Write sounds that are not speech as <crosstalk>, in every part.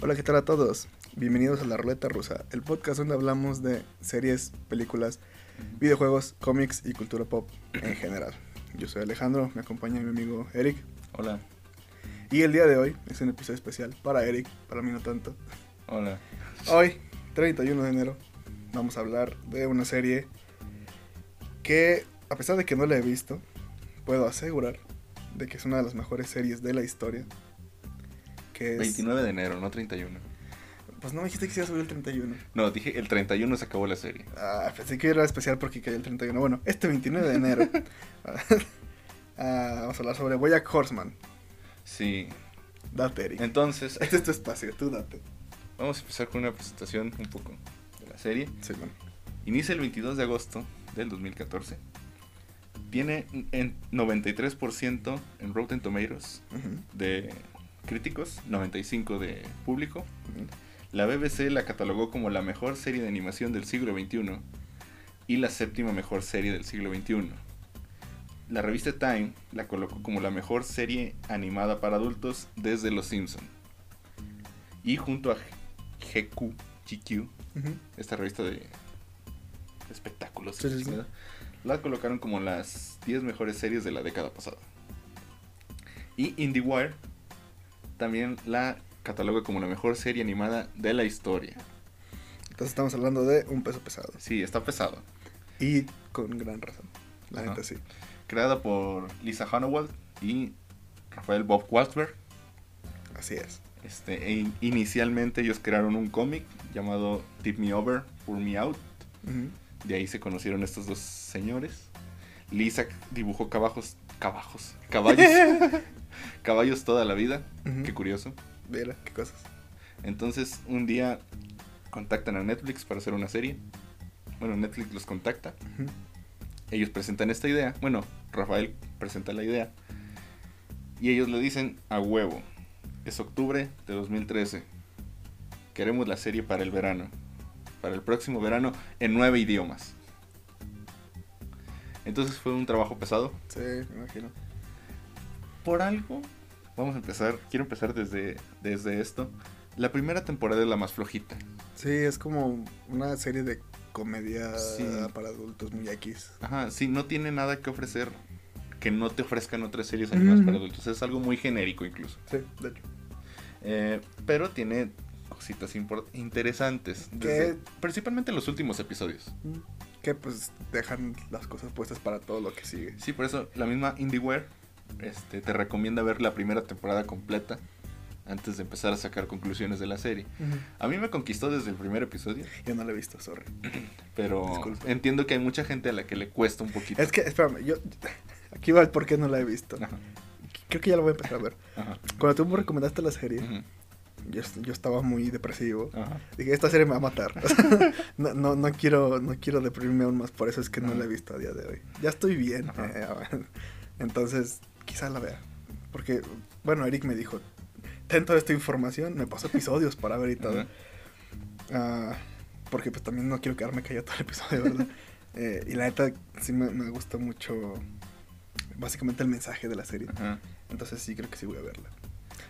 Hola, ¿qué tal a todos? Bienvenidos a La Ruleta Rusa, el podcast donde hablamos de series, películas, videojuegos, cómics y cultura pop en general. Yo soy Alejandro, me acompaña mi amigo Eric. Hola. Y el día de hoy es un episodio especial para Eric, para mí no tanto. Hola. Hoy, 31 de enero, vamos a hablar de una serie que, a pesar de que no la he visto, puedo asegurar de que es una de las mejores series de la historia. Que es... 29 de enero, no 31. Pues no me dijiste que se iba a subir el 31. No, dije el 31 se acabó la serie. Ah, pensé que era especial porque cayó el 31. Bueno, este 29 de enero <laughs> <laughs> ah, vamos a hablar sobre Boyack Horseman. Sí. Date, Eric. Entonces, <laughs> Este es tu espacio, tú date. vamos a empezar con una presentación un poco de la serie. Sí, bueno. Inicia el 22 de agosto del 2014. Tiene en 93% en Rotten Tomatoes Ujú, de críticos, 95% de público. La BBC la catalogó como la mejor serie de animación del siglo XXI y la séptima mejor serie del siglo XXI. La revista Time la colocó como la mejor serie animada para adultos desde Los Simpson. Y junto a GQ, GQ, esta revista de espectáculos, Sí, sí, sí. ¿verdad? la colocaron como las 10 mejores series de la década pasada. Y IndieWire también la cataloga como la mejor serie animada de la historia. Entonces estamos hablando de un peso pesado. Sí, está pesado. Y con gran razón. La Ajá. neta sí. Creada por Lisa Hannawald y Rafael Bob Waltberg. Así es. Este, e in- inicialmente ellos crearon un cómic llamado Tip Me Over, Pour Me Out. De ahí se conocieron estos dos señores. Lisa dibujó cabajos, cabajos, caballos, <laughs> <laughs> caballos toda la vida. Ujú. Qué curioso. Mira, qué cosas. Entonces un día contactan a Netflix para hacer una serie. Bueno, Netflix los contacta. Ellos presentan esta idea. Bueno, Rafael presenta la idea. Y ellos le dicen a huevo. Es octubre de 2013. Queremos la serie para el verano. Para el próximo verano en nueve idiomas. Entonces fue un trabajo pesado. Sí, me imagino. Por algo, vamos a empezar. Quiero empezar desde, desde esto. La primera temporada es la más flojita. Sí, es como una serie de comedia Sí. para adultos muy X. Ajá, sí, no tiene nada que ofrecer que no te ofrezcan otras series animadas para adultos. Es algo muy genérico incluso. Sí, de hecho. Eh, pero tiene cositas interesantes. Desde- principalmente en los últimos episodios. Que pues dejan las cosas puestas para todo lo que sigue. Sí, por eso la misma IndieWare este, te recomienda ver la primera temporada completa antes de empezar a sacar conclusiones de la serie. A mí me conquistó desde el primer episodio, Yo no la he visto, sorry. <clears throat> pero Disculpa. entiendo que hay mucha gente a la que le cuesta un poquito. Es que, espérame, yo. <laughs> Aquí va el por qué no la he visto. Ajá, Creo que ya la voy a empezar a ver. ajá, Cuando tú me recomendaste la serie, yo, yo estaba muy depresivo. ajá. Dije, esta serie me va a matar. <laughs> no, no, no quiero, no quiero deprimirme aún más, por eso es que no la he visto a día de hoy. Ya estoy bien. Eh, entonces, quizá la vea. Porque, bueno, Eric me dijo, ten toda esta información, me pasó episodios para ver y todo. Ah, porque pues también no quiero quedarme callado todo el episodio, ¿verdad? <laughs> Eh, y la neta sí me, me gusta mucho básicamente el mensaje de la serie. Entonces sí creo que sí voy a verla.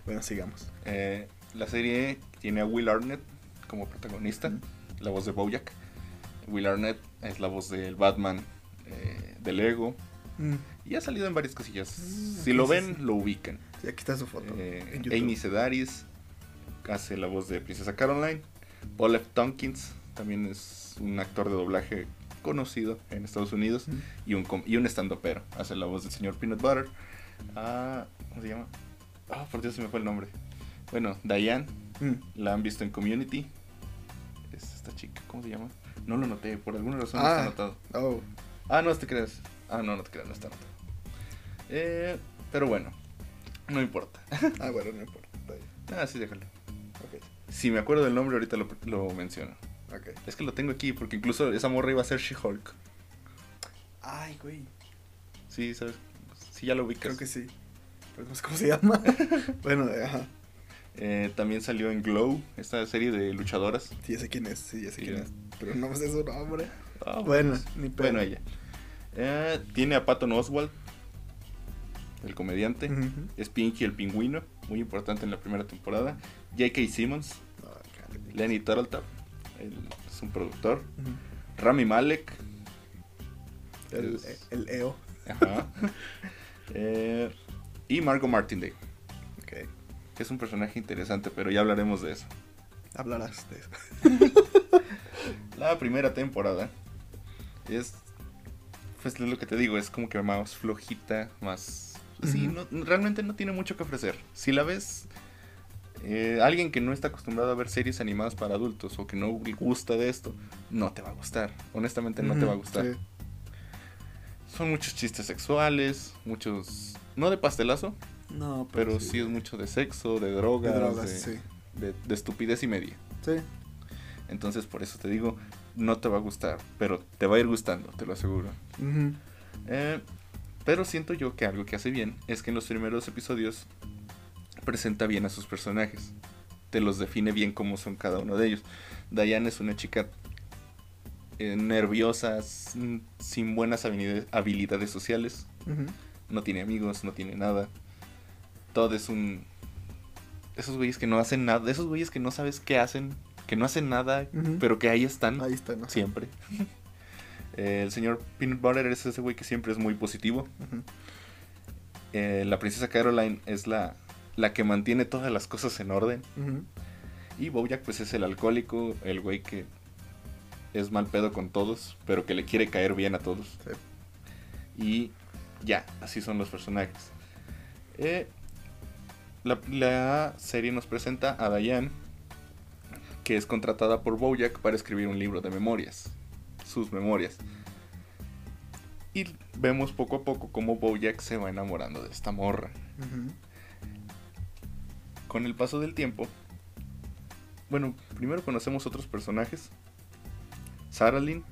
Bueno, sigamos. Eh, la serie tiene a Will Arnett como protagonista, la voz de Bojack. Will Arnett es la voz del Batman eh, de Lego Mm, y ha salido en varias cosillas. Mm, si lo ven, sí. lo ubican. sí, aquí está su foto. Eh, en. Amy Sedaris hace la voz de Princesa Caroline. Paul F. Tompkins también es un actor de doblaje conocido en Estados Unidos Mm. y un, y un stand-upero. Hace la voz del señor Peanut Butter. Ah, ¿Cómo se llama? Ah, por Dios, se me fue el nombre. Bueno, Diane, Mm, la han visto en Community. Es esta chica, ¿cómo se llama? No lo noté, por alguna razón no Ah. está anotado. Oh, Ah, no te creas. Ah, no, no te creas, no está anotado. Eh, pero bueno, no importa. <laughs> ah, bueno, no importa. está bien. Ah, sí, déjalo. Ok, Si me acuerdo del nombre, ahorita lo, lo menciono. ok. Es que lo tengo aquí, porque incluso esa morra iba a ser She-Hulk. Ay, güey. Sí, ¿sabes? Sí, ya lo ubicas. Creo que sí. Pero no sé cómo se llama. <laughs> bueno, eh, ajá. Eh, también salió en Glow, esta serie de luchadoras. Sí, ya sé quién es. Sí, ya sé Sí, quién es. Pero no sé su nombre. Ah, Bueno, pues, ni pedo. Bueno, ella. Eh, tiene a Patton Oswald, el comediante. Ujú. Es Pinky el pingüino, muy importante en la primera temporada. J.K. Simmons, cállate. Lenny Turtletop, es un productor. Rami Malek, El, Es- el EO. ajá, <laughs> eh, y Margot Martindale, Ok. que es un personaje interesante, pero ya hablaremos de eso. Hablarás de eso. <laughs> La primera temporada es, pues es lo que te digo, es como que más flojita, más... Sí, Ujú. no- realmente no tiene mucho que ofrecer. Si la ves, eh, alguien que no está acostumbrado a ver series animadas para adultos o que no gusta de esto, no te va a gustar. Honestamente no te va a gustar. sí. Son muchos chistes sexuales, muchos... No de pastelazo, No, pero sí, es mucho de sexo, de drogas, De drogas, de, sí. de- de estupidez y media. Sí. Entonces por eso te digo, no te va a gustar, pero te va a ir gustando, te lo aseguro. Eh, pero siento yo que algo que hace bien es que en los primeros episodios presenta bien a sus personajes. Te los define bien cómo son cada uno de ellos. Diane es una chica eh, nerviosa, sin buenas habilidades, sociales. No tiene amigos, no tiene nada. Todo es un... Esos güeyes que no hacen nada, esos güeyes que no sabes qué hacen, que no hacen nada, pero que ahí están. Ahí está, ¿no? Siempre. Eh, el señor Peanut Butter es ese güey que siempre es muy positivo. Eh, la princesa Caroline es la, la que mantiene todas las cosas en orden. Y Bojack pues es el alcohólico, el güey que es mal pedo con todos, pero que le quiere caer bien a todos. Sí. Y ya, así son los personajes. Eh, la, la serie nos presenta a Diane, que es contratada por Bojack para escribir un libro de memorias, sus memorias. Y vemos poco a poco cómo Bojack se va enamorando de esta morra. Con el paso del tiempo, bueno, primero conocemos otros personajes. Sarah Lynn,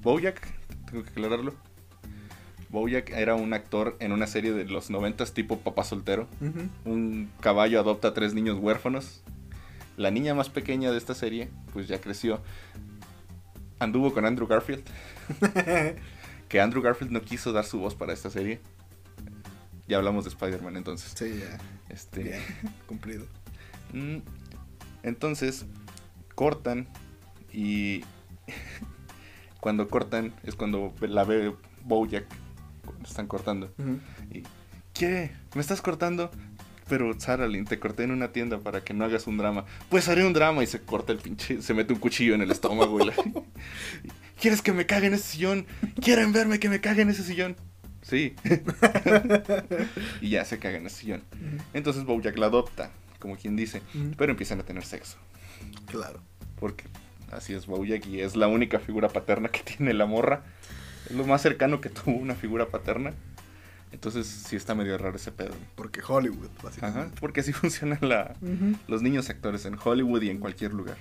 Bojack, tengo que aclararlo. Bojack era un actor en una serie de los noventas tipo papá soltero. Un caballo adopta a tres niños huérfanos. La niña más pequeña de esta serie, pues ya creció. Anduvo con Andrew Garfield. <laughs> que Andrew Garfield no quiso dar su voz para esta serie. Ya hablamos de Spider-Man entonces. Sí, ya. Este, Bien. <laughs> Cumplido. Mm, Entonces, cortan y <laughs> cuando cortan es cuando la ve Bojack cuando están cortando. Y, ¿Qué? ¿Me estás cortando? Pero Sarah Lynn, te corté en una tienda para que no hagas un drama. Pues haré un drama y se corta el pinche, se mete un cuchillo en el estómago. y la- <laughs> ¿Quieres que me cague en ese sillón? ¿Quieren verme que me cague en ese sillón? Sí. <laughs> y ya se caga en ese sillón. Entonces Bojack la adopta, como quien dice, pero empiezan a tener sexo. Claro. Porque así es Bojack y es la única figura paterna que <laughs> tiene la morra. Es lo más cercano que tuvo una figura paterna. Entonces sí está medio raro ese pedo. Porque Hollywood, Ajá, básicamente. porque así <laughs> funcionan la, los niños actores en Hollywood y en cualquier lugar.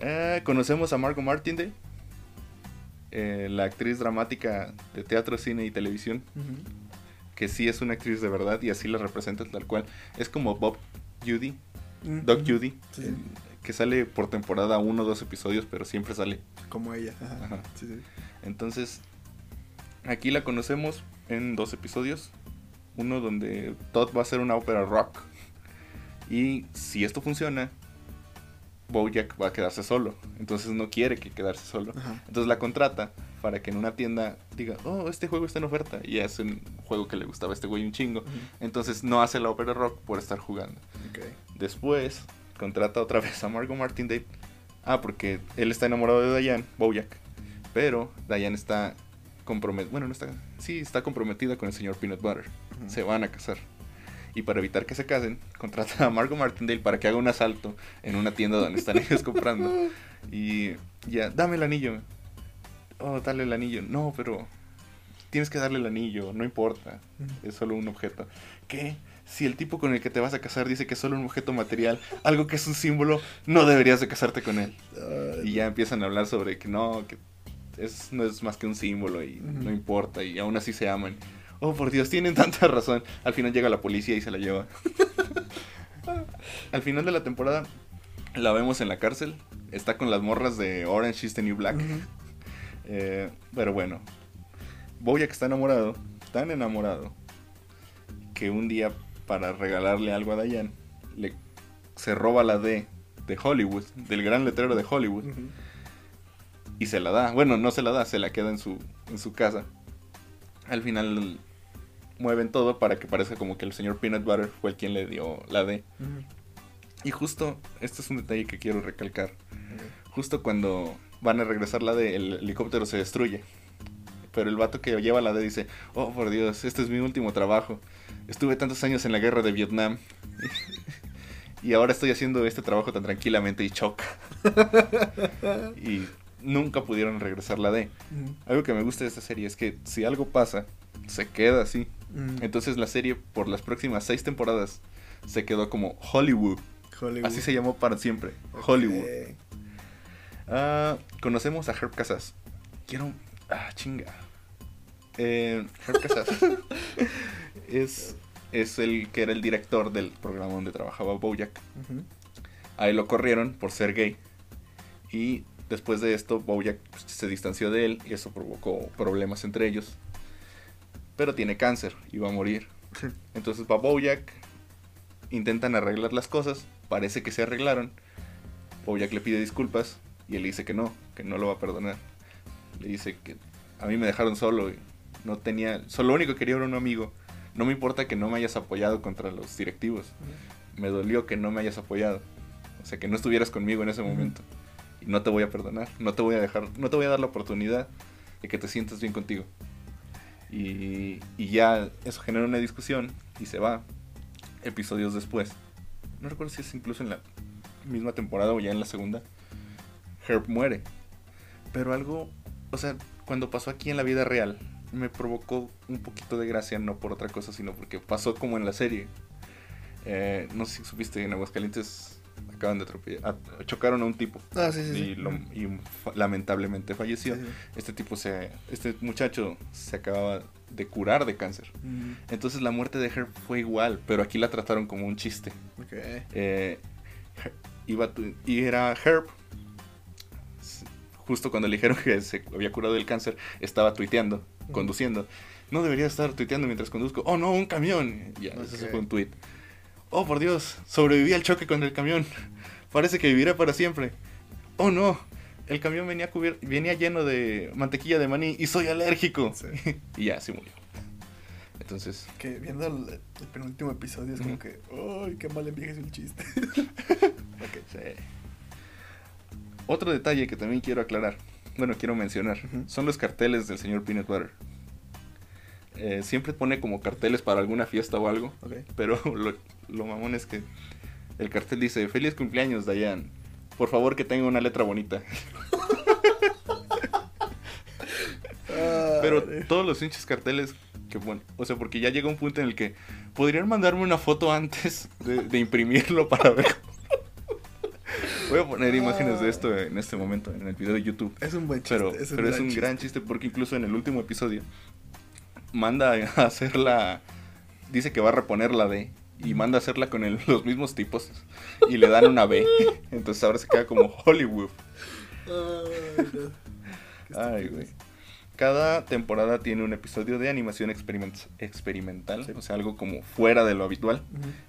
Eh, conocemos a Margot Martindale, eh, la actriz dramática de teatro, cine y televisión, que sí es una actriz de verdad y así la representa tal cual. Es como Bob Judy, Ujú. Doc Judy, Sí, eh, que sale por temporada uno o dos episodios, pero siempre sale. Como ella. Ajá. Ajá. Sí, sí. Entonces, aquí la conocemos en dos episodios. Uno donde Todd va a hacer una ópera rock. Y si esto funciona, Bojack va a quedarse solo. Entonces no quiere que quedarse solo. Ajá. Entonces la contrata para que en una tienda diga, oh, este juego está en oferta. Y es un juego que le gustaba a este güey un chingo. Entonces no hace la ópera rock por estar jugando. Ok. Después contrata otra <laughs> vez a Margot Martindale. Ah, porque él está enamorado de Diane, Bojack. Pero Diane está comprometida. Bueno, no está. Sí, está comprometida con el señor Peanut Butter. Se van a casar. Y para evitar que se casen, <laughs> contrata a Margot Martindale para que haga un asalto en una tienda donde están ellos comprando. <laughs> Y ya, dame el anillo. Oh, dale el anillo. No, pero tienes que darle el anillo, no importa. Es solo un objeto. ¿Qué? Si el tipo con el que te vas a casar dice que es solo un objeto material, algo que es un símbolo, no deberías de casarte con él. Y ya empiezan a hablar sobre que no, que es, no es más que un símbolo y no importa y aún así se aman. Oh, por Dios, tienen tanta <laughs> razón. Al final llega la policía y se la lleva. Al final de la temporada la vemos en la cárcel. Está con las morras de Orange is the New Black. Eh, pero bueno, Bojack está enamorado, tan enamorado, que un día para regalarle algo a Diane, le, se roba la D de Hollywood, del gran letrero de Hollywood. Y se la da. Bueno, no se la da, se la queda en su, en su casa. Al final mueven todo para que parezca como que el señor Peanut Butter fue el quien le dio la D. Y justo, este es un detalle que quiero recalcar. Justo cuando van a regresar la D, el helicóptero se destruye. Pero el vato que lleva la D dice, oh por Dios, este es mi último trabajo. Estuve tantos años en la guerra de Vietnam. <laughs> y ahora estoy haciendo este trabajo tan tranquilamente y choca. <laughs> y nunca pudieron regresar la D. Algo que me gusta de esta serie es que si algo pasa, se queda así. Entonces la serie por las próximas seis temporadas se quedó como Hollywood. Hollywood. Así se llamó para siempre. Hollywood. Ah, conocemos a Herb Casas. Quiero. Ah, chinga. Eh, Herb Casas <laughs> es, es el que era el director del programa donde trabajaba Bojack. Ujú. Ahí lo corrieron por ser gay. Y después de esto, Bojack pues, se distanció de él y eso provocó problemas entre ellos. Pero tiene cáncer y va a morir. Sí. Entonces va Bojack, intentan arreglar las cosas, parece que se arreglaron. Bojack le pide disculpas y él le dice que no, que no lo va a perdonar. Le dice que a mí me dejaron solo y no tenía, solo lo único que quería era un amigo. No me importa que no me hayas apoyado contra los directivos. Me dolió que no me hayas apoyado. O sea, que no estuvieras conmigo en ese momento. No te voy a perdonar, no te voy a dejar, no te voy a dar la oportunidad de que te sientas bien contigo. Y, y ya eso genera una discusión y se va episodios después. No recuerdo si es incluso en la misma temporada o ya en la segunda. Herb muere. Pero algo, o sea, cuando pasó aquí en la vida real, me provocó un poquito de gracia, no por otra cosa, sino porque pasó como en la serie. Eh, no sé si supiste, en Aguascalientes acaban de atropellar, chocaron a un tipo Ah, sí, sí. sí. y, lo- y fa- lamentablemente falleció. Este tipo se, este muchacho se acababa de curar de cáncer. Ujú. Entonces la muerte de Herb fue igual, pero aquí la trataron como un chiste. Ok. Eh, iba y era Herb. Justo cuando le dijeron que se había curado del cáncer, estaba tuiteando, conduciendo. No debería estar tuiteando mientras conduzco. Oh no, un camión. Ya, ese Ok. fue un tuit. Oh por Dios, sobreviví al choque con el camión. Parece que viviré para siempre. Oh no, el camión venía, venía lleno de mantequilla de maní y soy alérgico. Sí. <laughs> y ya, se murió. Entonces, Que viendo el, el penúltimo episodio es como que, ¡ay, qué mal envejece el chiste! <laughs> Ok, sí. Otro detalle que también quiero aclarar, bueno, quiero mencionar, son los carteles del señor Peanut Butter. Eh, siempre pone como carteles para alguna fiesta o algo, pero <laughs> lo, lo mamón es que el cartel dice, feliz cumpleaños, Dayan. Por favor que tenga una letra bonita. <laughs> Pero todos los hinches carteles, que bueno, o sea, porque ya llega un punto en el que podrían mandarme una foto antes de, de imprimirlo para ver. cómo- <laughs> Voy a poner imágenes de esto en este momento, en el video de YouTube. Es un buen chiste. Pero, es pero es un gran chiste porque incluso en el último episodio manda a <laughs> hacerla, dice que va a reponer la D y manda a hacerla con el- <laughs> los mismos tipos y le dan una B. <laughs> Entonces ahora se queda como Hollywood. Ay, güey. Cada temporada tiene un episodio de animación experiment- experimental, Sí. o sea, algo como fuera de lo habitual.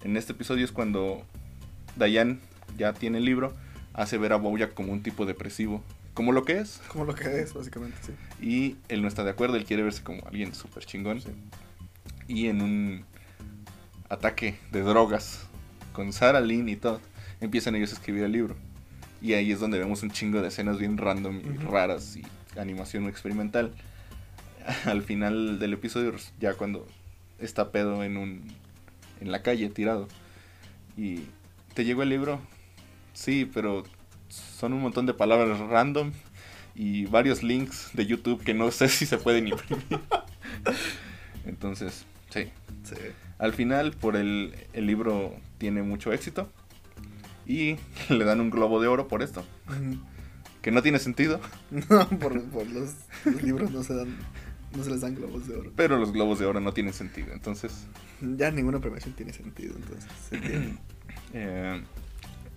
En este episodio es cuando Diane ya tiene el libro, hace ver a Bojack como un tipo depresivo, como lo que es, Como lo que es, básicamente, sí. y él no está de acuerdo, él quiere verse como alguien súper chingón. Sí. Y en un ataque de drogas con Sarah Lynn y Todd, empiezan ellos a escribir el libro. Y ahí es donde vemos un chingo de escenas bien random y raras y animación experimental. <laughs> Al final del episodio, ya cuando está pedo en un en la calle tirado y te llegó el libro, sí, pero son un montón de palabras random y varios links de YouTube que no sé si se pueden imprimir. <laughs> Entonces, sí. Sí. Al final, por el, el libro tiene mucho éxito. Y <laughs> le dan un globo de oro por esto. Que no tiene sentido. <laughs> No, por, por los, los libros no se dan, no se les dan globos de oro. Pero los globos de oro no tienen sentido. Entonces, Ya ninguna premiación tiene sentido, entonces. se <clears throat> eh,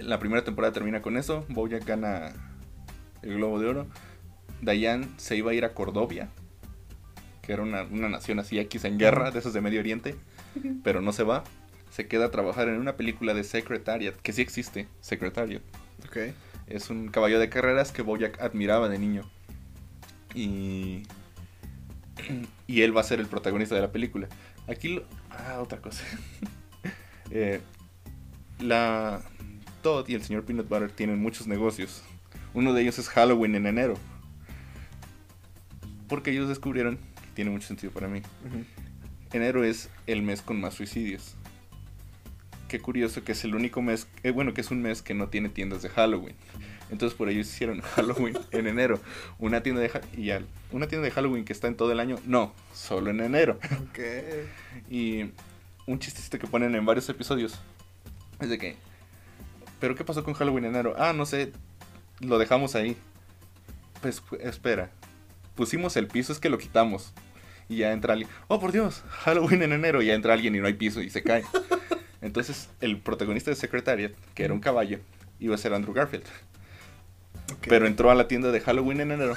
la primera temporada termina con eso. Bojack gana el globo de oro. Diane se iba a ir a Cordovia. Que era una, una nación así X en guerra, de esos de Medio Oriente. Pero no se va. se queda a trabajar en una película de Secretariat, que sí existe, Secretariat. Ok. Es un caballo de carreras que Bojack admiraba de niño. Y. Y él va a ser el protagonista de la película. Aquí lo. Ah, otra cosa. <laughs> Eh, la. Todd y el señor Peanut Butter tienen muchos negocios. Uno de ellos es Halloween en enero. Porque ellos descubrieron, tiene mucho sentido para mí, enero es el mes con más suicidios. Qué curioso que es el único mes, eh, bueno, que es un mes que no tiene tiendas de Halloween. Entonces por ello hicieron <laughs> Halloween en enero. Una tienda de y una tienda de Halloween que está en todo el año, no, solo en enero. Ok. Y un chistecito que ponen en varios episodios es de que, ¿pero qué pasó con Halloween en enero? Ah, no sé, lo dejamos ahí. Pues espera, pusimos el piso, es que lo quitamos. Y ya entra alguien, oh por Dios, Halloween en enero. Y ya entra alguien y no hay piso y se cae. <laughs> Entonces el protagonista de Secretariat, que era un caballo, iba a ser Andrew Garfield. Pero entró a la tienda de Halloween en enero.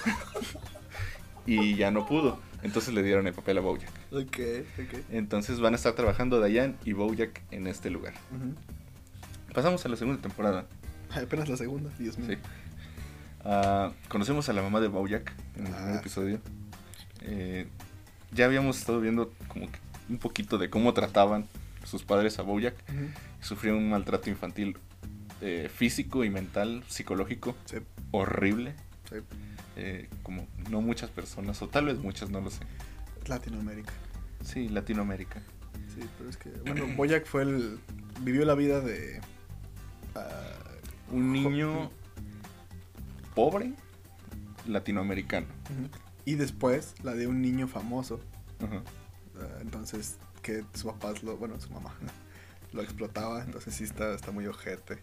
<laughs> y ya no pudo. Entonces le dieron el papel a Bojack. Ok, ok. Entonces van a estar trabajando Diane y Bojack en este lugar. Ujú. Pasamos a la segunda temporada. <laughs> Apenas la segunda, Dios mío. Sí. Ah, conocemos a la mamá de Bojack en el primer Ah. episodio. Eh, ya habíamos estado viendo como que un poquito de cómo trataban sus padres a Bojack. Ujú. Sufrió un maltrato infantil eh, físico y mental, psicológico, Sí, horrible. sí. Eh, como no muchas personas, o tal vez muchas, no lo sé. Latinoamérica. Sí, Latinoamérica. Sí, pero es que, bueno, Boyack fue el. vivió la vida de. Un niño pobre latinoamericano. Y después la de un niño famoso. Ah, entonces, que su papá, lo, bueno, su mamá, <laughs> lo explotaba. Entonces, sí está, está muy ojete.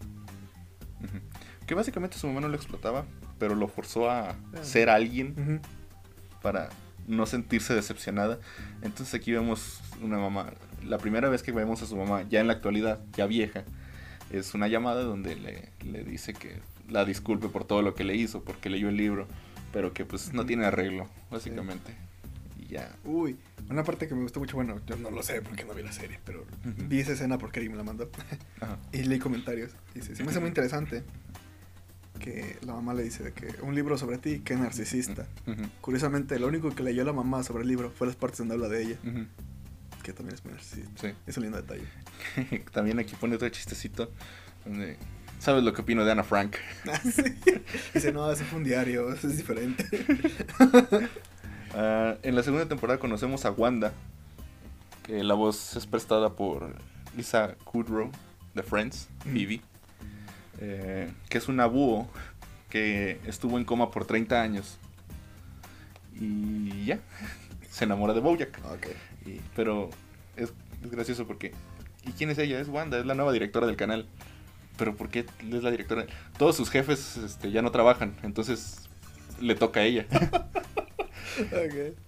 Que básicamente su mamá no lo explotaba, pero lo forzó a Ah. ser alguien para no sentirse decepcionada. Entonces aquí vemos una mamá, la primera vez que vemos a su mamá, ya en la actualidad, ya vieja, es una llamada donde le, le dice que la disculpe por todo lo que le hizo, porque leyó el libro, pero que pues no tiene arreglo, básicamente. Y ya. Uy, una parte que me gustó mucho, bueno, yo no lo sé porque no vi la serie, pero vi esa escena porque alguien me la mandó. Ajá. <laughs> Y leí comentarios. Dice, se me hace muy interesante que la mamá le dice de que un libro sobre ti, qué narcisista. Curiosamente, lo único que leyó la mamá sobre el libro fue las partes donde habla de ella, Ujú. Que también es narcisista. Sí. Es un lindo detalle. <laughs> También aquí pone otro chistecito donde... ¿Sabes lo que opino de Ana Frank? <laughs> Ah, sí. Dice, no, eso fue un diario, eso es diferente. <laughs> Ah, en la segunda temporada conocemos a Wanda, que la voz es prestada por Lisa Kudrow de Friends, Mm. Phoebe, eh, que es una búho que estuvo en coma por 30 años. Y ya, se enamora de Bojack. ok. Y- pero es, es gracioso porque... ¿Y quién es ella? Es Wanda, es la nueva directora del canal. Pero ¿por qué es la directora? Todos sus jefes este, ya no trabajan, entonces le toca a ella. <laughs>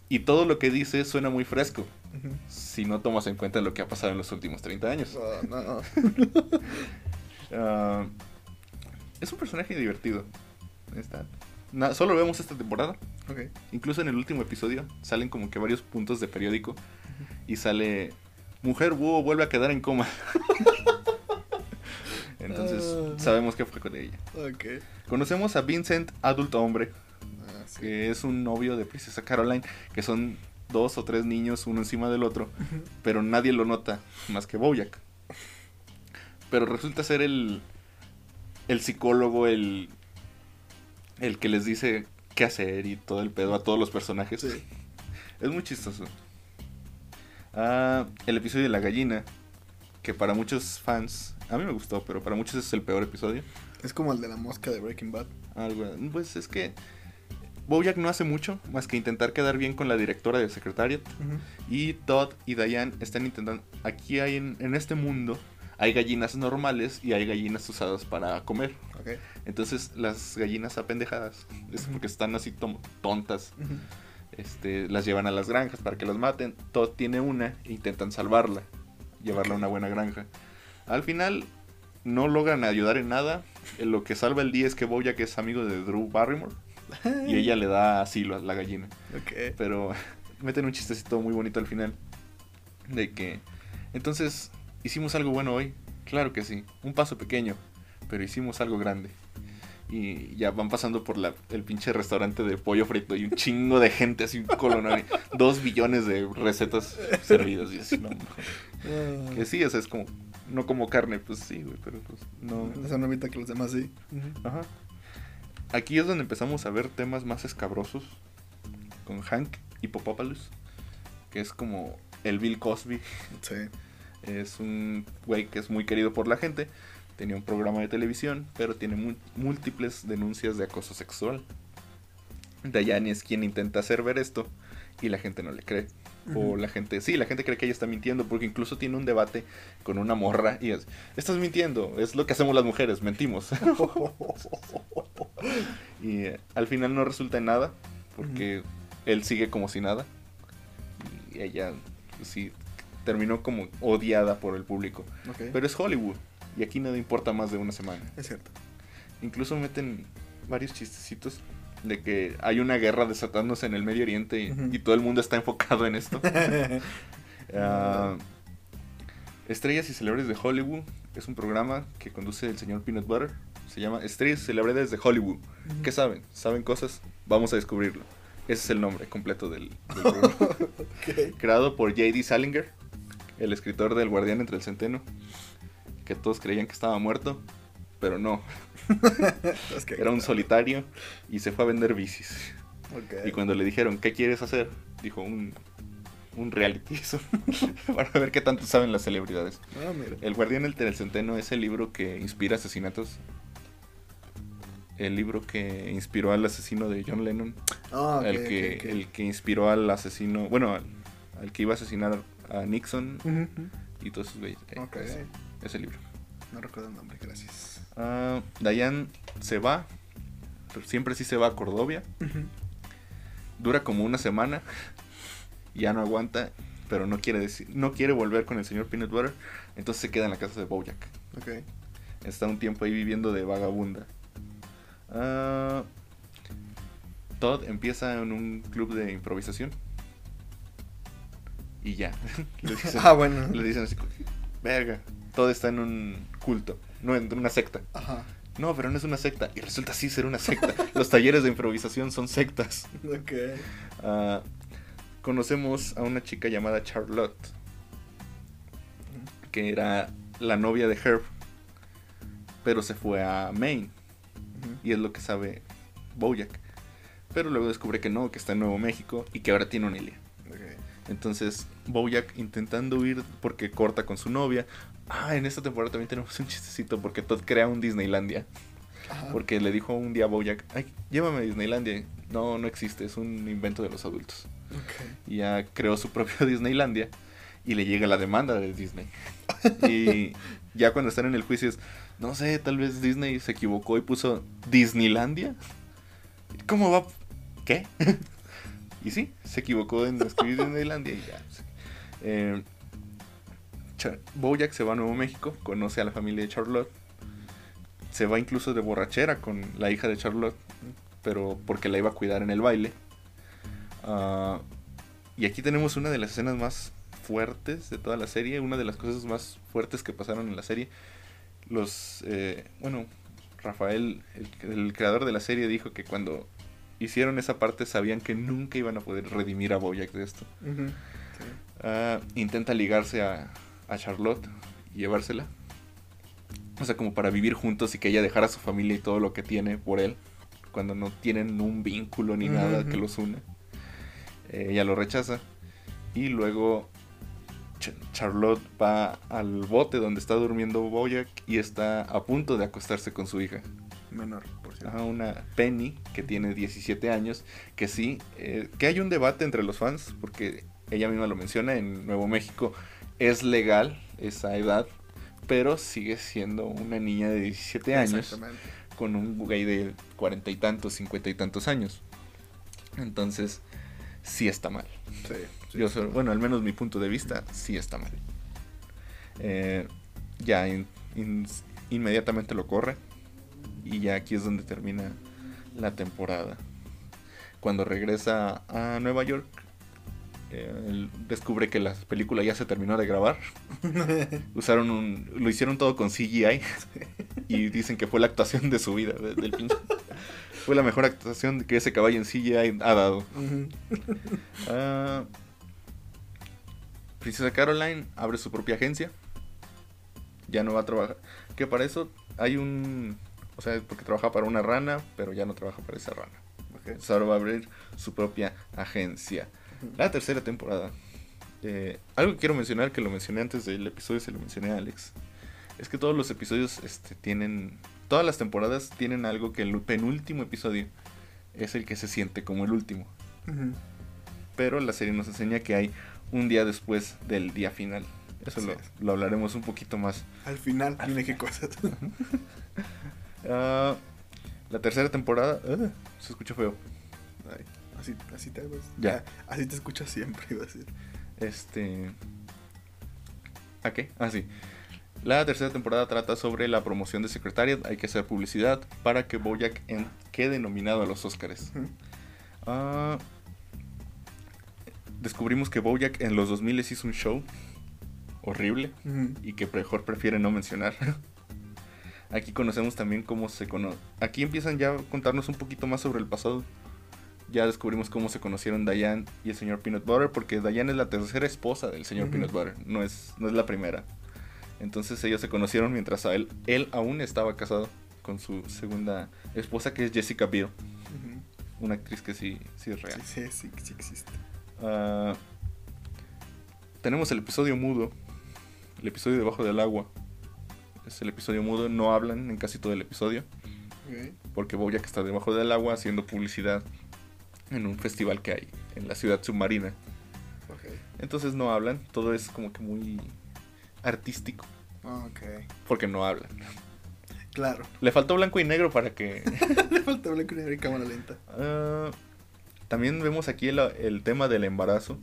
Y todo lo que dice suena muy fresco, si no tomas en cuenta lo que ha pasado en los últimos 30 años. Oh, no. <laughs> Ah, es un personaje divertido. Está- na- solo vemos esta temporada. Incluso en el último episodio salen como que varios puntos de periódico y sale Mujer búho vuelve a quedar en coma. <laughs> Entonces Ah. sabemos qué fue con ella. Conocemos a Vincent, adulto hombre, Ah, sí. que es un novio de Princesa Caroline, que son dos o tres niños uno encima del otro, pero nadie lo nota más que Bojack. Pero resulta ser el el psicólogo, el el que les dice qué hacer y todo el pedo a todos los personajes. Sí. <laughs> Es muy chistoso. Ah, el episodio de la gallina, que para muchos fans, a mí me gustó, pero para muchos es el peor episodio. Es como el de la mosca de Breaking Bad. Algo, pues es que Bojack no hace mucho más que intentar quedar bien con la directora de Secretariat y Todd y Diane están intentando. Aquí hay en, en este mundo hay gallinas normales y hay gallinas usadas para comer. Ok. Entonces las gallinas apendejadas es porque están así tontas. Este, las llevan a las granjas para que las maten. Todd tiene una e intentan salvarla, llevarla a una buena granja. Al final no logran ayudar en nada. En lo que salva el día es que Bojack es amigo de Drew Barrymore y <laughs> ella le da asilo a la gallina. Pero <laughs> meten un chistecito muy bonito al final. De que. Entonces, ¿hicimos algo bueno hoy? Claro que sí, un paso pequeño, pero hicimos algo grande. Y ya van pasando por la, el pinche restaurante de pollo frito y un chingo de gente, así colonario. <laughs> dos billones de recetas servidas. Y así, no, no. Que sí, o sea, es como, no como carne, pues sí, güey, pero pues no. Esa no evita que los demás sí. Ajá. Aquí es donde empezamos a ver temas más escabrosos con Hank y Popopoulos, que es como el Bill Cosby. Sí. Es un güey que es muy querido por la gente. Tenía un programa de televisión, pero tiene múltiples denuncias de acoso sexual. Dayani es quien intenta hacer ver esto y la gente no le cree. O la gente, sí, la gente cree que ella está mintiendo porque incluso tiene un debate con una morra y es, estás mintiendo, es lo que hacemos las mujeres, mentimos. <laughs> y eh, al final no resulta en nada porque él sigue como si nada. Y ella, sí, terminó como odiada por el público. Pero es Hollywood y aquí nada importa más de una semana. Es cierto. Incluso meten varios chistecitos de que hay una guerra desatándose en el Medio Oriente y, todo el mundo está enfocado en esto. <laughs> <laughs> Ah, Estrellas y Celebridades de Hollywood es un programa que conduce el señor Peanut Butter. Se llama Estrellas y Celebridades de Hollywood. ¿Qué saben? ¿Saben cosas? Vamos a descubrirlo. Ese es el nombre completo del, del <laughs> programa. Creado por J.D. Salinger, el escritor del Guardián entre el Centeno. Que todos creían que estaba muerto, pero no. <laughs> Era un solitario y se fue a vender bicis. Y cuando le dijeron, ¿qué quieres hacer? Dijo, un, un reality. <laughs> Para ver qué tanto saben las celebridades. Ah, mira. El Guardián entre el Centeno es el libro que inspira asesinatos. El libro que inspiró al asesino de John Lennon. Ah, el, que, el que inspiró al asesino, bueno, al, al que iba a asesinar a Nixon y todos esos güeyes. Eh, ese, ese libro. No recuerdo el nombre, gracias. Ah, Dayan se va, pero siempre sí se va a Cordovia. Dura como una semana, ya no aguanta, pero no quiere decir, no quiere volver con el señor Peanut Butter, entonces se queda en la casa de Bojack. Está un tiempo ahí viviendo de vagabunda. Ah, Todd empieza en un club de improvisación. Y ya. <laughs> le, dicen, Ah, bueno. le dicen así, verga, Todd está en un culto, no en una secta. Ajá. No, pero no es una secta. Y resulta así ser una secta. <laughs> Los talleres de improvisación son sectas. Ok. Ah, conocemos a una chica llamada Charlotte, que era la novia de Herb, pero se fue a Maine. Y es lo que sabe Bojack. Pero luego descubre que no, que está en Nuevo México y que ahora tiene una Ilia. Ok. Entonces, Bojack intentando huir porque corta con su novia. Ah, en esta temporada también tenemos un chistecito porque Todd crea un Disneylandia. Ajá. Porque le dijo un día a Bojack, ay, llévame a Disneylandia. No, no existe, es un invento de los adultos. Y ya creó su propio <laughs> Disneylandia y le llega la demanda de Disney. <laughs> Y ya cuando están en el juicio es, no sé, tal vez Disney se equivocó y puso Disneylandia. ¿Cómo va? ¿Qué? <laughs> y sí, se equivocó en escribir Disneylandia y ya. Eh, se va a Nuevo México, conoce a la familia de Charlotte. Se va incluso de borrachera con la hija de Charlotte, pero porque la iba a cuidar en el baile. Ah, y aquí tenemos una de las escenas más fuertes de toda la serie, una de las cosas más fuertes que pasaron en la serie. Los, eh, bueno, Rafael, el, creador de la serie, dijo que cuando hicieron esa parte sabían que nunca iban a poder redimir a Bojack de esto. Ah, intenta ligarse a, a Charlotte y llevársela. O sea, como para vivir juntos y que ella dejara a su familia y todo lo que tiene por él. Cuando no tienen un vínculo ni nada que los una. Eh, ella lo rechaza. Y luego Ch- Charlotte va al bote donde está durmiendo Boyack y está a punto de acostarse con su hija. Menor, por cierto. Ajá, una Penny que tiene 17 años, que sí, eh, que hay un debate entre los fans, porque ella misma lo menciona, en Nuevo México es legal esa edad, pero sigue siendo una niña de 17 años con un güey de cuarenta y tantos, cincuenta y tantos años. Entonces, sí está mal. Sí. sí. Yo soy- bueno, al menos mi punto de vista, sí está mal. Eh, ya in- in- inmediatamente lo corre. Y ya aquí es donde termina la temporada. Cuando regresa a Nueva York, él descubre que la película ya se terminó de grabar. <laughs> Usaron un, lo hicieron todo con CGI y dicen que fue la actuación de su vida, de- del pinche. Fue la mejor actuación que ese caballo en CGI ha dado. Ah, Princesa Caroline abre su propia agencia. Ya no va a trabajar. Que para eso hay un. O sea, porque trabaja para una rana, pero ya no trabaja para esa rana. Ok. Entonces ahora va a abrir su propia agencia. La tercera temporada. Eh, algo que quiero mencionar, que lo mencioné antes del episodio, se lo mencioné a Alex. Es que todos los episodios este, tienen. Todas las temporadas tienen algo que el penúltimo episodio es el que se siente como el último pero la serie nos enseña que hay un día después del día final. Eso lo, lo hablaremos un poquito más. Al final, Al qué cosas. <laughs> Ah, la tercera temporada ah, se escucha feo. Ay, así, así te hago. Ya. Ah, Así te escuchas siempre, <laughs> iba a decir. Este. ¿A qué? Ah, sí. La tercera temporada trata sobre la promoción de Secretariat. Hay que hacer publicidad para que Bojack en- quede nominado a los Oscars. Ah, descubrimos que Bojack en los 2000 les hizo un show horrible. Y que mejor prefiere no mencionar. <laughs> Aquí conocemos también cómo se conoce. Aquí empiezan ya a contarnos un poquito más sobre el pasado. Ya descubrimos cómo se conocieron Diane y el señor Peanut Butter, porque Diane es la tercera esposa del señor. Peanut Butter, no es, no es la primera. Entonces ellos se conocieron mientras a él, él aún estaba casado con su segunda esposa, que es Jessica Biel, una actriz que sí, sí es real. Sí, sí, sí, sí existe. Ah, tenemos el episodio mudo, el episodio debajo del agua. Es el episodio mudo, no hablan en casi todo el episodio, Ok. porque Bojack está debajo del agua haciendo publicidad en un festival que hay en la ciudad submarina. Entonces no hablan, todo es como que muy artístico, Ok. porque no hablan. Claro. Le faltó blanco y negro para que... <laughs> Le falta blanco y negro y cámara lenta. Ah, también vemos aquí el, el tema del embarazo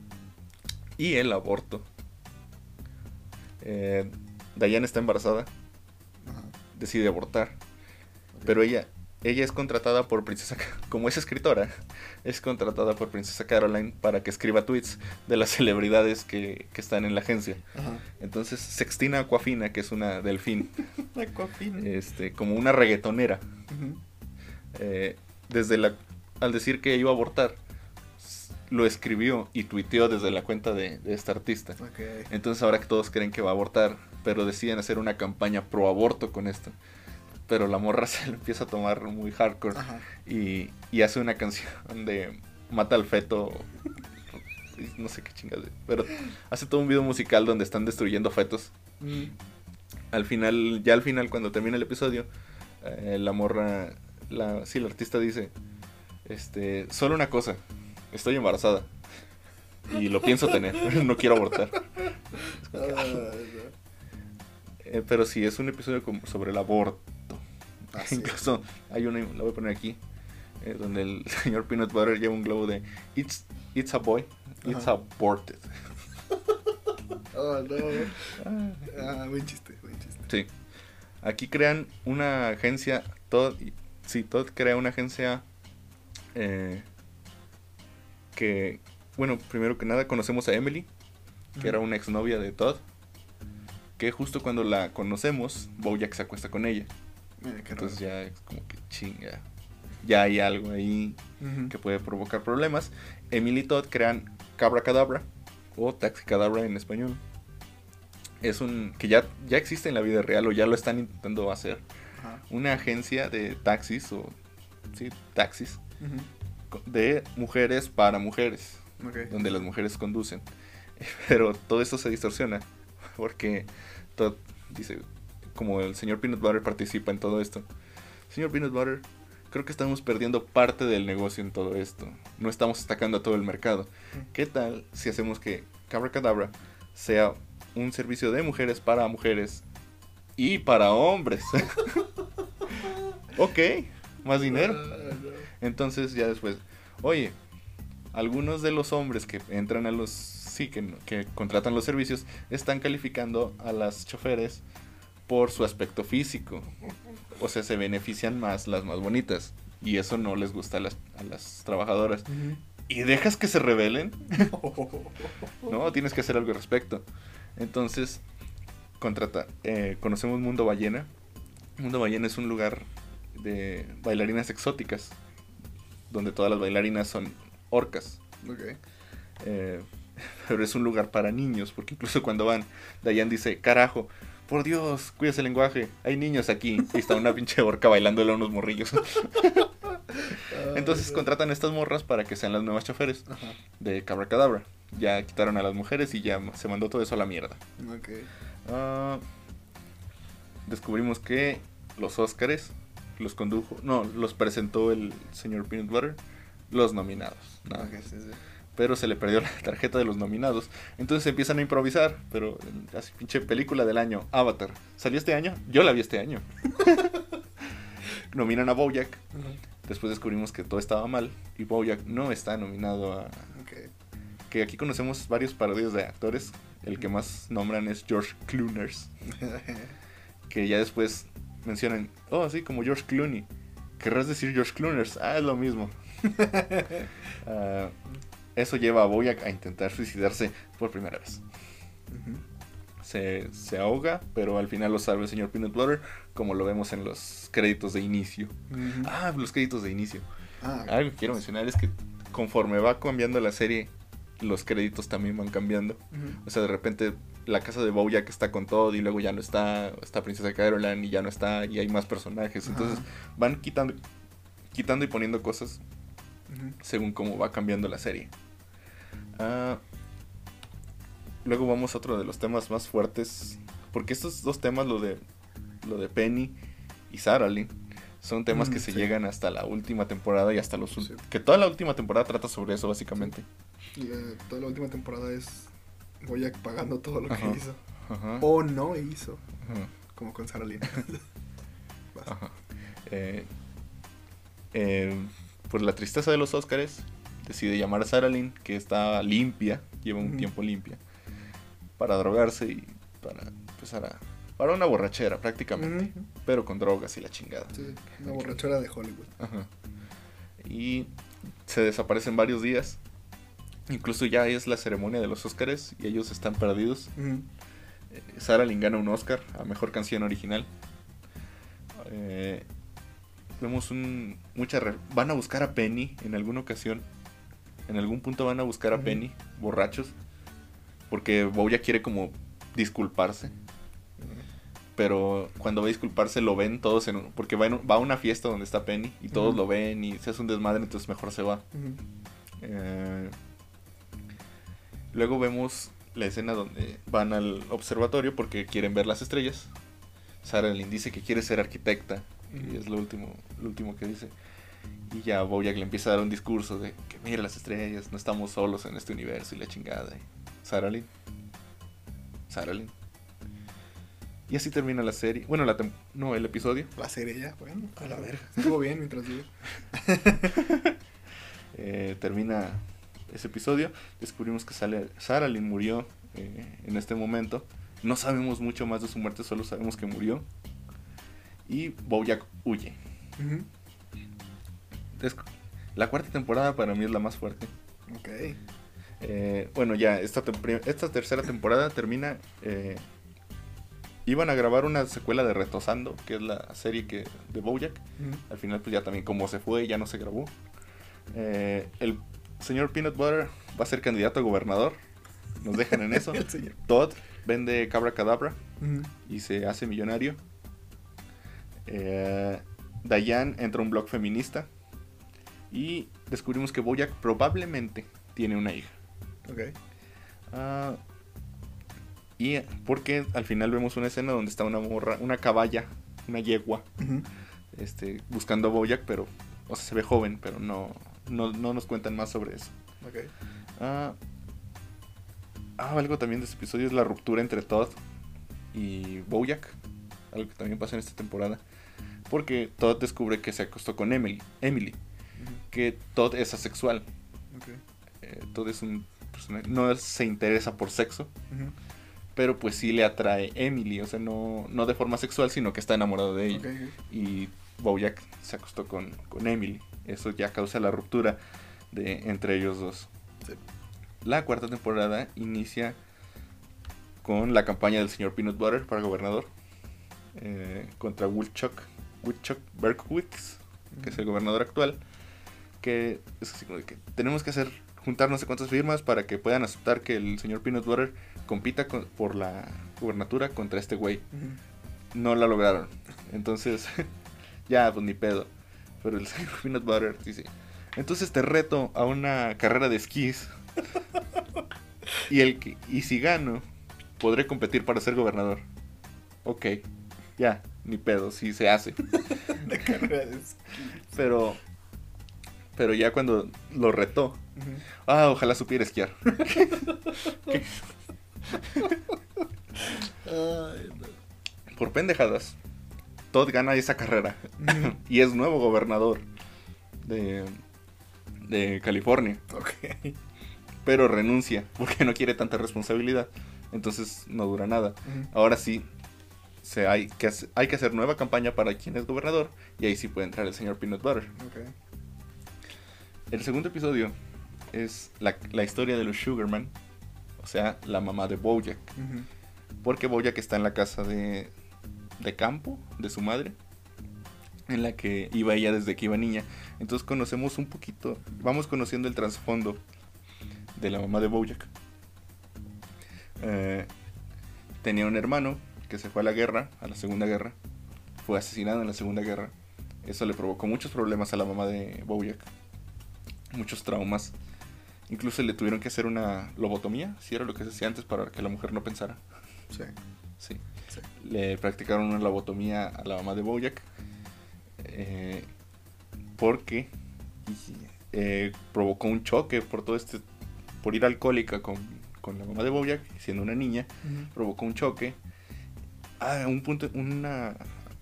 y el aborto. Eh, Diane está embarazada, Ajá. decide abortar, pero ella, ella es contratada por Princesa, <laughs> como es escritora, es contratada por Princesa Caroline para que escriba tweets de las <laughs> celebridades que, que están en la agencia. Ajá. Entonces Sextina Aquafina, que es una delfín, <laughs> Aquafina. este, como una reggaetonera, eh, desde la al decir que iba a abortar lo escribió y tuiteó desde la cuenta de, de esta artista entonces ahora que todos creen que va a abortar pero deciden hacer una campaña pro aborto con esto pero la morra <laughs> se lo empieza a tomar muy hardcore y, y hace una canción de mata al feto no sé qué chingas pero hace todo un video musical donde están destruyendo fetos Mm. al final, ya al final, cuando termina el episodio, eh, la morra, la, sí, la artista dice, este, solo una cosa, estoy embarazada y lo pienso tener, <laughs> no quiero abortar. Ah, Eh, pero sí, es un episodio sobre el aborto. <laughs> Así es. Incluso hay una, la voy a poner aquí, eh, donde el <laughs> señor Peanut Butter lleva un globo de, it's, it's a boy, it's Ajá. aborted. <laughs> Oh, no. Ah, buen chiste, buen chiste. Sí. Aquí crean una agencia. Todd, sí, Todd crea una agencia eh, que, bueno, primero que nada conocemos a Emily, que era una exnovia de Todd. Que justo cuando la conocemos, Bojack se acuesta con ella. Mira, qué Entonces raro. ya es como que chinga. Ya hay algo ahí que puede provocar problemas. Emily y Todd crean Cabra Cadabra o Taxi Cadabra en español. Es un que ya, ya existe en la vida real o ya lo están intentando hacer. Ajá. Una agencia de taxis o sí, taxis de mujeres para mujeres, donde las mujeres conducen. <laughs> Pero todo esto se distorsiona porque Todd dice, como el señor Peanut Butter participa en todo esto. Señor Peanut Butter, creo que estamos perdiendo parte del negocio en todo esto. No estamos atacando a todo el mercado. ¿Qué tal si hacemos que Cabra Cadabra sea un servicio de mujeres para mujeres y para hombres? <laughs> ok, más dinero. Ah. Entonces ya después, oye, algunos de los hombres que entran a los, sí, que, que contratan los servicios, están calificando a las choferes por su aspecto físico. O sea, se benefician más las más bonitas. Y eso no les gusta a las, a las trabajadoras. ¿Y dejas que se rebelen? <laughs> no, tienes que hacer algo al respecto. Entonces, contrata, eh, conocemos Mundo Ballena. Mundo Ballena es un lugar de bailarinas exóticas, donde todas las bailarinas son orcas. Eh, <laughs> pero es un lugar para niños, porque incluso cuando van, Dayan dice, carajo, por Dios, cuídese el lenguaje, hay niños aquí. Y está una pinche orca bailándole a unos morrillos. <laughs> Entonces contratan a estas morras para que sean las nuevas choferes Ajá. de Cabra Cadabra. Ya quitaron a las mujeres y ya se mandó todo eso a la mierda. Ok. Ah, descubrimos que los Óscares los condujo, no, los presentó el señor Peanut Butter, los nominados. más. sí, sí. Pero se le perdió la <laughs> tarjeta de los nominados. Entonces empiezan a improvisar. Pero así pinche película del año, Avatar. ¿Salió este año? Yo la vi este año. <laughs> Nominan a Bojack. Después descubrimos que todo estaba mal. Y Bojack no está nominado a... Que aquí conocemos varios parodias de actores. El que más nombran es George Clooners. <laughs> Que ya después mencionan, oh, sí, como George Clooney. ¿Querrás decir George Clooners? Ah, es lo mismo. Ah, eso lleva a Boyack a intentar suicidarse por primera vez. Se, se ahoga, pero al final lo salva el señor Peanut Butter, como lo vemos en los créditos de inicio. Ah, los créditos de inicio. Ah, Algo que quiero mencionar es que conforme va cambiando la serie, los créditos también van cambiando. O sea, de repente la casa de Bojack está con todo y luego ya no está, está Princesa Caroline y ya no está y hay más personajes. Entonces van quitando, quitando y poniendo cosas según cómo va cambiando la serie. Ah, luego vamos a otro de los temas más fuertes, porque estos dos temas, lo de, lo de Penny y Sarah Lynn, son temas Mm, que se sí. llegan hasta la última temporada y hasta los... Sí. Que toda la última temporada trata sobre eso, básicamente. Y, eh, toda la última temporada es Boyack pagando todo lo Ajá. que hizo. Ajá, O no hizo. ajá. Como con. <laughs> Ajá. Eh, eh, por la tristeza de los Óscares, decide llamar a Sarah Lynn, que está limpia, lleva un tiempo limpia, para drogarse y para empezar a... Para una borrachera prácticamente, pero con drogas y la chingada. Sí, una borrachera de Hollywood. Ajá. Y se desaparecen varios días. Incluso ya es la ceremonia de los Óscares y ellos están perdidos. Eh, Lynn gana un Oscar a Mejor Canción Original. Eh, vemos un... Mucha re- van a buscar a Penny en alguna ocasión. En algún punto van a buscar a. Penny, borrachos. Porque Boya quiere como disculparse. Pero cuando va a disculparse lo ven todos en un- Porque va, en va a una fiesta donde está Penny y todos lo ven y se hace un desmadre, entonces mejor se va. Eh, luego vemos la escena donde van al observatorio porque quieren ver las estrellas. Sarah Lynn dice que quiere ser arquitecta y es lo último, lo último que dice. Y ya Bojack le empieza a dar un discurso de que mira las estrellas, no estamos solos en este universo y la chingada. Y Sarah Lynn. Sarah Lynn. Y así termina la serie. Bueno, la tem- no, el episodio. La serie ya, bueno. A la verga. <laughs> Estuvo bien mientras vive. <laughs> Eh, termina ese episodio. Descubrimos que sale Sarah Lynn murió eh, en este momento. No sabemos mucho más de su muerte, solo sabemos que murió. Y Bojack huye. Es- la cuarta temporada para mí es la más fuerte. Ok. Eh, bueno, ya esta, esta tercera temporada termina. eh, iban a grabar una secuela de Retosando, que es la serie que, de Bojack. Al final, pues ya también, como se fue, ya no se grabó. Eh, el señor Peanut Butter va a ser candidato a gobernador. Nos dejan en eso. <laughs> Todd vende Cabra Cadabra y se hace millonario. Eh, Diane entra a un blog feminista. Y descubrimos que Bojack probablemente tiene una hija. Ok. Ah, y porque al final vemos una escena donde está una morra, una caballa, una yegua, este, buscando a Bojack, pero, o sea, se ve joven, pero no, no, no nos cuentan más sobre eso. Ok. Ah, ah, algo también de este episodio es la ruptura entre Todd y Bojack, algo que también pasa en esta temporada, porque Todd descubre que se acostó con Emily, Emily. Que Todd es asexual, Ok. eh, Todd es un personaje- no se interesa por sexo, pero pues sí le atrae Emily, o sea, no, no de forma sexual, sino que está enamorado de ella. Ok. y Bojack se acostó con, con Emily. Eso ya causa la ruptura. de entre ellos dos. Sí. La cuarta temporada inicia con la campaña del señor Peanut Butter para gobernador eh, contra Woodchuck, Woodchuck Berkowitz, que es el gobernador actual, que es así como de que tenemos que hacer juntar no sé cuántas firmas para que puedan aceptar que el señor Peanut Butter compita con- por la gubernatura contra este güey. No la lograron. Entonces, <laughs> ya, pues ni pedo. Pero el <laughs> señor Peanut Butter dice, entonces te reto a una carrera de esquís. <laughs> y, el que, y si gano, podré competir para ser gobernador. Ok, ya, ni pedo, sí se hace. De carrera de esquí. Pero, pero ya cuando lo retó, ah, ojalá supiera esquiar. <laughs> Por pendejadas, Todd gana esa carrera. <laughs> Y es nuevo gobernador de, de California. Pero renuncia porque no quiere tanta responsabilidad. Entonces no dura nada. Ahora sí, se hay, que hay que hacer nueva campaña para quien es gobernador. Y ahí sí puede entrar el señor Peanut Butter. El segundo episodio es la, la historia de los Sugarman. O sea, la mamá de Bojack. Porque Bojack está en la casa de, de campo de su madre. En la que iba ella desde que iba niña. Entonces conocemos un poquito. Vamos conociendo el trasfondo de la mamá de Bojack. Eh, tenía un hermano que se fue a la guerra, a la segunda guerra. Fue asesinado en la segunda guerra. Eso le provocó muchos problemas a la mamá de Bojack. Muchos traumas. Incluso le tuvieron que hacer una lobotomía, si era lo que se hacía antes para que la mujer no pensara. Sí. Sí. Sí. Le practicaron una lobotomía a la mamá de Bojack. eh, porque eh, provocó un choque por todo este. por ir alcohólica con, con la mamá de Bojack, siendo una niña. Provocó un choque. Ah, un punto. Una,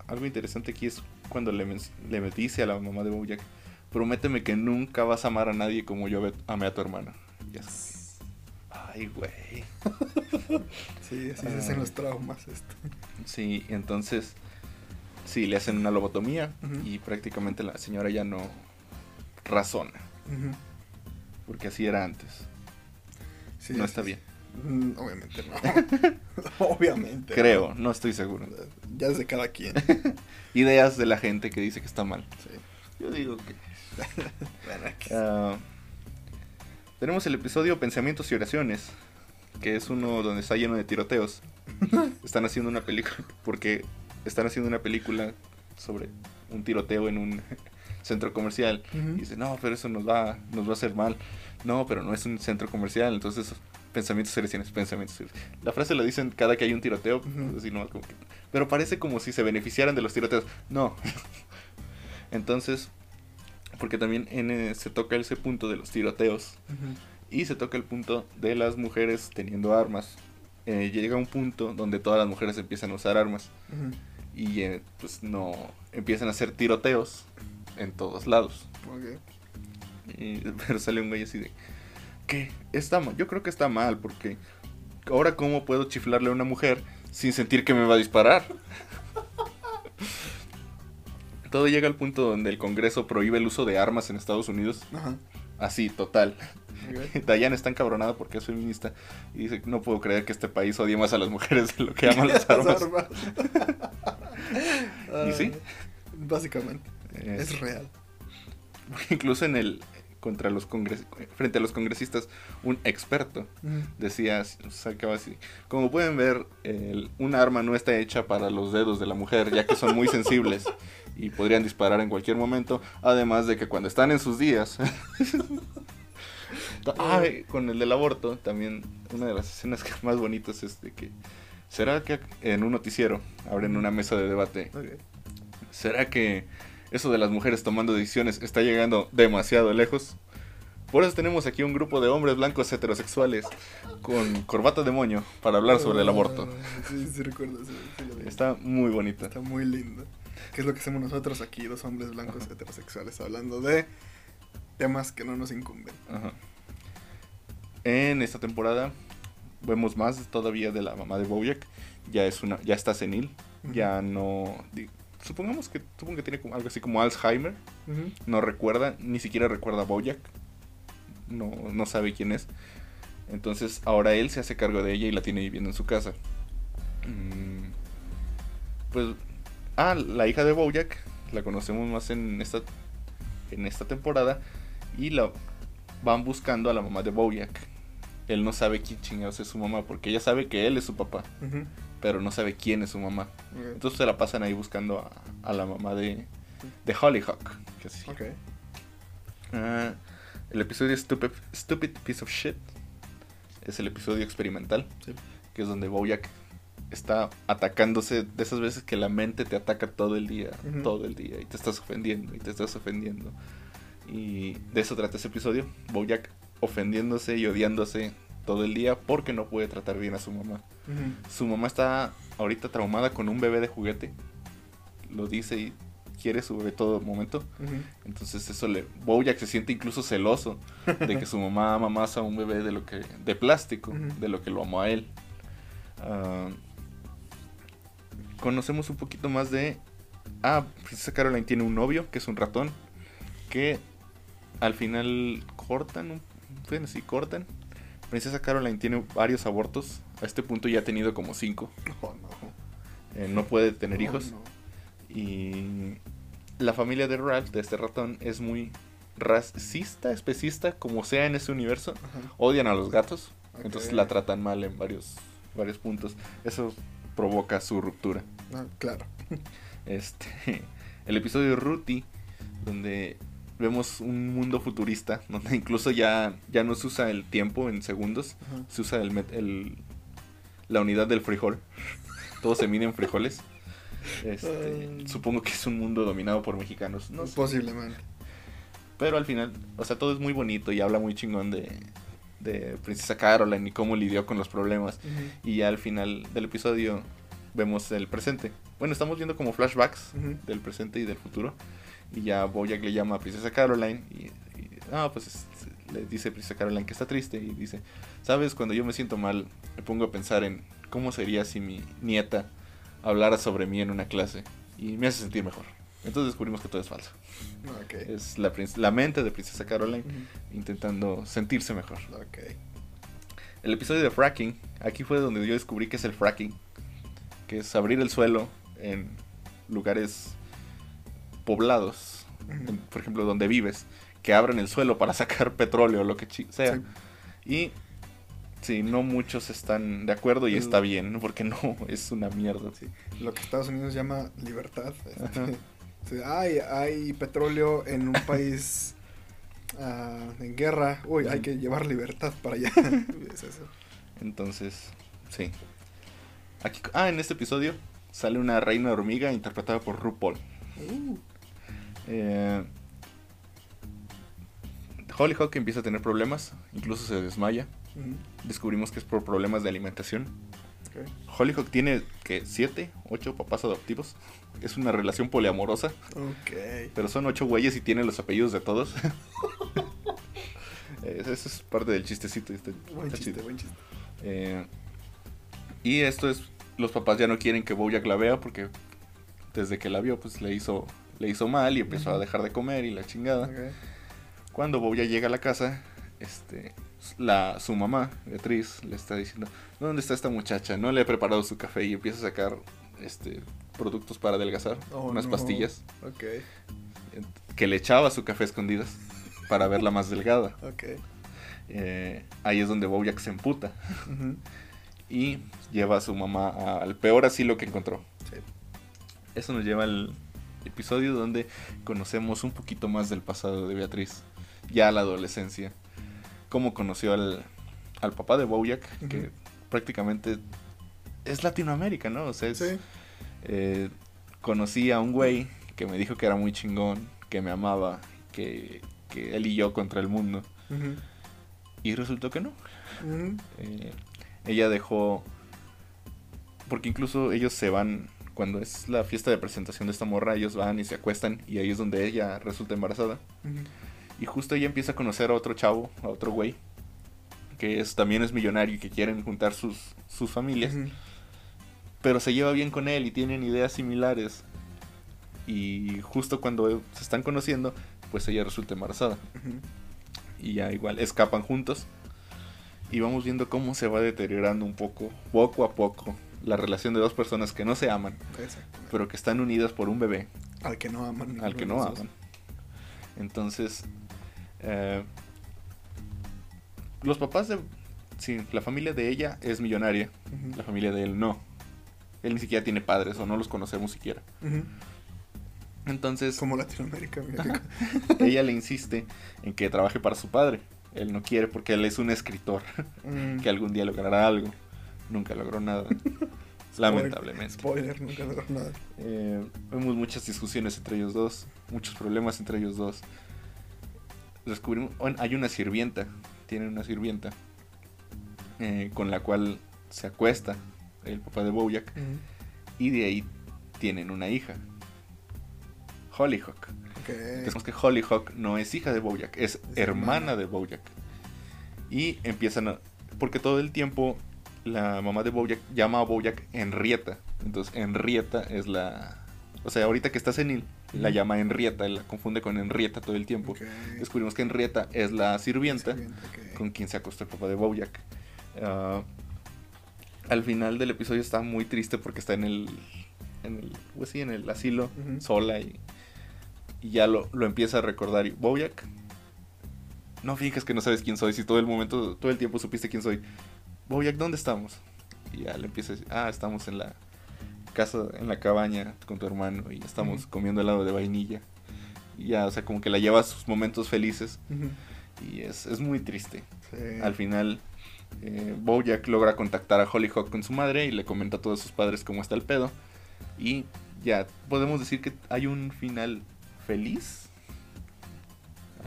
algo interesante aquí es cuando le, le dice a la mamá de Bojack: Prométeme que nunca vas a amar a nadie como yo amé a tu hermana. Y es como, Ay, güey. <laughs> Sí, así se hacen los traumas esto. Sí, entonces sí, le hacen una lobotomía y prácticamente la señora ya no razona, porque así era antes. Sí, no está es. bien. Mm, Obviamente no. <laughs> <laughs> Obviamente. no. Creo, no estoy seguro. Ya es de cada quien. Ideas de la gente que dice que está mal. Sí. Yo digo que... <laughs> Ah, tenemos el episodio Pensamientos y Oraciones, que es uno donde está lleno de tiroteos. <laughs> Están haciendo una película, porque están haciendo una película sobre un tiroteo en un <laughs> centro comercial. Ujú. Y dice, no, pero eso nos va, nos va a hacer mal. No, pero no es un centro comercial, entonces pensamientos y oraciones, pensamientos. La frase la dicen cada que hay un tiroteo, Ujú. así nomás como que- pero parece como si se beneficiaran de los tiroteos. No. entonces, porque también en, eh, se toca ese punto de los tiroteos Ujú. y se toca el punto de las mujeres teniendo armas. Eh, llega un punto donde todas las mujeres empiezan a usar armas Ujú. y eh, pues no empiezan a hacer tiroteos en todos lados. Ok. Y, <laughs> pero sale un güey así de ¿Qué? Está mal. Yo creo que está mal porque ahora cómo puedo chiflarle a una mujer sin sentir que me va a disparar. Todo llega al punto donde el Congreso prohíbe el uso de armas en Estados Unidos. Ajá. Así, total. Ok. <laughs> Dayan está encabronada porque es feminista y dice, no puedo creer que este país odie más a las mujeres de lo que aman las <laughs> armas. <laughs> ¿Y sí? Ah, Básicamente. Eh, Es real. incluso en el contra los congres frente a los congresistas un experto decía sacaba así como pueden ver el- un arma no está hecha para los dedos de la mujer ya que son muy sensibles y podrían disparar en cualquier momento además de que cuando están en sus días Ay, <laughs> con el del aborto también una de las escenas que más bonitas es de que será que en un noticiero abren una mesa de debate. ¿Será que eso de las mujeres tomando decisiones está llegando demasiado lejos? Por eso tenemos aquí un grupo de hombres blancos heterosexuales con corbata de moño para hablar sobre el aborto. Ah, Sí, sí, recuerdo. Sí, sí. Está muy bonita. Está muy lindo. ¿Qué es lo que hacemos nosotros aquí, dos hombres blancos heterosexuales, hablando de temas que no nos incumben? Ajá. En esta temporada vemos más todavía de la mamá de Bojack. Ya es una, ya está senil. Ya no. Supongamos que, supongo que tiene algo así como Alzheimer. No recuerda, ni siquiera recuerda a Bojack. no, no sabe quién es. Entonces ahora él se hace cargo de ella y la tiene viviendo en su casa. Mm, pues, ah, la hija de Bojack, la conocemos más en esta, en esta temporada y la van buscando a la mamá de Bojack. Él no sabe quién chingados es su mamá porque ella sabe que él es su papá, pero no sabe quién es su mamá. Entonces se la pasan ahí buscando a, a la mamá de, de Hollyhock. que. Ah, el episodio Stupid, Stupid Piece of Shit es el episodio experimental, Sí. que es donde Bojack está atacándose de esas veces que la mente te ataca todo el día, todo el día, y te estás ofendiendo, y te estás ofendiendo. Y de eso trata ese episodio, Bojack ofendiéndose y odiándose todo el día porque no puede tratar bien a su mamá. Su mamá está ahorita traumada con un bebé de juguete, lo dice y quiere su bebé todo momento. Entonces eso le Bojack se siente incluso celoso de que su <laughs> mamá ama más a un bebé de lo que de plástico, de lo que lo amó a él. Ah, conocemos un poquito más de ah, Princesa Caroline tiene un novio que es un ratón que al final cortan, un- bueno, sí cortan. Princesa Caroline tiene varios abortos. A este punto ya ha tenido como cinco. Oh, no. Eh, no puede tener Oh, hijos. no. Y la familia de Ralph, de este ratón, es muy racista, especista, como sea en ese universo. Ajá. Odian a los gatos, entonces la tratan mal en varios, varios puntos. Eso provoca su ruptura. Ah, claro. <laughs> Este, el episodio de Ruti, donde vemos un mundo futurista, <laughs> donde incluso ya, ya no se usa el tiempo en segundos, Ajá. se usa el, la unidad del frijol. <laughs> Todo se mide en frijoles. Este, supongo que es un mundo dominado por mexicanos. No sé. Posiblemente. Pero al final, o sea, todo es muy bonito y habla muy chingón de, de Princesa Caroline y cómo lidió con los problemas. Ujú. Y ya al final del episodio vemos el presente. Bueno, estamos viendo como flashbacks del presente y del futuro. Y ya Bojack le llama a Princesa Caroline y, y, ah, pues es- le dice Princesa Caroline que está triste y dice, sabes, cuando yo me siento mal, me pongo a pensar en cómo sería si mi nieta hablara sobre mí en una clase y me hace sentir mejor. Entonces descubrimos que todo es falso. Es la, la mente de Princesa Caroline intentando sentirse mejor. El episodio de fracking, aquí fue donde yo descubrí que es el fracking, que es abrir el suelo en lugares poblados, en- por ejemplo, donde vives, que abran el suelo para <laughs> sacar petróleo o lo que sea. Sí. Y sí, no muchos están de acuerdo y está bien, porque no, <laughs> es una mierda. Sí. Lo que Estados Unidos llama libertad. este, Sí, hay, hay petróleo en un país <laughs> ah, en guerra. Uy, hay que llevar libertad para allá. <laughs> Es eso. Entonces, sí. Aquí, ah, en este episodio sale una reina hormiga interpretada por RuPaul. Uh, Eh, Hollyhock empieza a tener problemas, incluso se desmaya. Descubrimos que es por problemas de alimentación. Ok. Hollyhock tiene que siete, ocho papás adoptivos. Es una relación poliamorosa, Ok. pero son ocho güeyes y tiene los apellidos de todos. <laughs> Eso es parte del chistecito. Está, Buen chiste, chido. buen chiste. Eh, y esto es, los papás ya no quieren que Bojack la vea porque desde que la vio pues le hizo, le hizo mal y empezó a dejar de comer y la chingada. Ok. Cuando Bojack llega a la casa, este, la, su mamá, Beatriz, le está diciendo, ¿dónde está esta muchacha? No le he preparado su café y empieza a sacar este, productos para adelgazar, Oh, unas no. pastillas, Ok. que le echaba su café a escondidas para verla más delgada. Ok. Eh, ahí es donde Bojack se emputa <laughs> y lleva a su mamá a- al peor asilo que encontró. sí. Eso nos lleva al episodio donde conocemos un poquito más del pasado de Beatriz, ya la adolescencia. Cómo conoció al, al papá de Bojack, que prácticamente es Latinoamérica, ¿no? O sea, es- Sí. eh, conocí a un güey que me dijo que era muy chingón, que me amaba, que, que él y yo contra el mundo. Y resultó que no. Eh, ella dejó. Porque incluso ellos se van. Cuando es la fiesta de presentación de esta morra, ellos van y se acuestan. Y ahí es donde ella resulta embarazada. Y justo ella empieza a conocer a otro chavo, a otro güey. Que es, también es millonario y que quieren juntar sus, sus familias. Pero se lleva bien con él y tienen ideas similares. Y justo cuando se están conociendo, pues ella resulta embarazada. Y ya igual escapan juntos. Y vamos viendo cómo se va deteriorando un poco, poco a poco, la relación de dos personas que no se aman, pero que están unidas por un bebé Al que no aman. al que no aman. Entonces, eh, los papás de... Sí, la familia de ella es millonaria, la familia de él no. Él ni siquiera tiene padres o no los conocemos siquiera. Entonces, Como Latinoamérica, ella le insiste en que trabaje para su padre. Él no quiere porque él es un escritor Mm. <laughs> que algún día logrará algo. Nunca logró nada. <laughs> Lamentablemente. Spoiler, nunca logró nada. Eh, vemos muchas discusiones entre ellos dos, muchos problemas entre ellos dos. Descubrimos, bueno, hay una sirvienta, tienen una sirvienta eh, con la cual se acuesta el papá de Bojack y de ahí tienen una hija, Hollyhock. Ok. Pensamos que Hollyhock no es hija de Bojack, es, Es hermana hermana. de Bojack. Y empiezan a... Porque todo el tiempo la mamá de Bojack llama a Bojack Henrietta. Entonces Henrietta es la... O sea, ahorita que está senil, la llama Henrietta, la confunde con Henrietta todo el tiempo. Descubrimos que Henrietta es la sirvienta con quien se acostó el papá de Bojack. Ah, al final del episodio está muy triste porque está en el, en el, pues sí, en el asilo, sola y, y ya lo, lo empieza a recordar. Y Bojack, no fijas que no sabes quién soy, si todo el momento, todo el tiempo supiste quién soy. Bojack, ¿dónde estamos? Y ya le empieza a decir, ah, estamos en la casa, en la cabaña con tu hermano y estamos Ujú. comiendo helado de vainilla. Y ya, o sea, como que la lleva a sus momentos felices y es, es muy triste. Sí. Al final, eh, Bojack logra contactar a Hollyhock con su madre y le comenta a todos sus padres cómo está el pedo. Y ya podemos decir que hay un final feliz.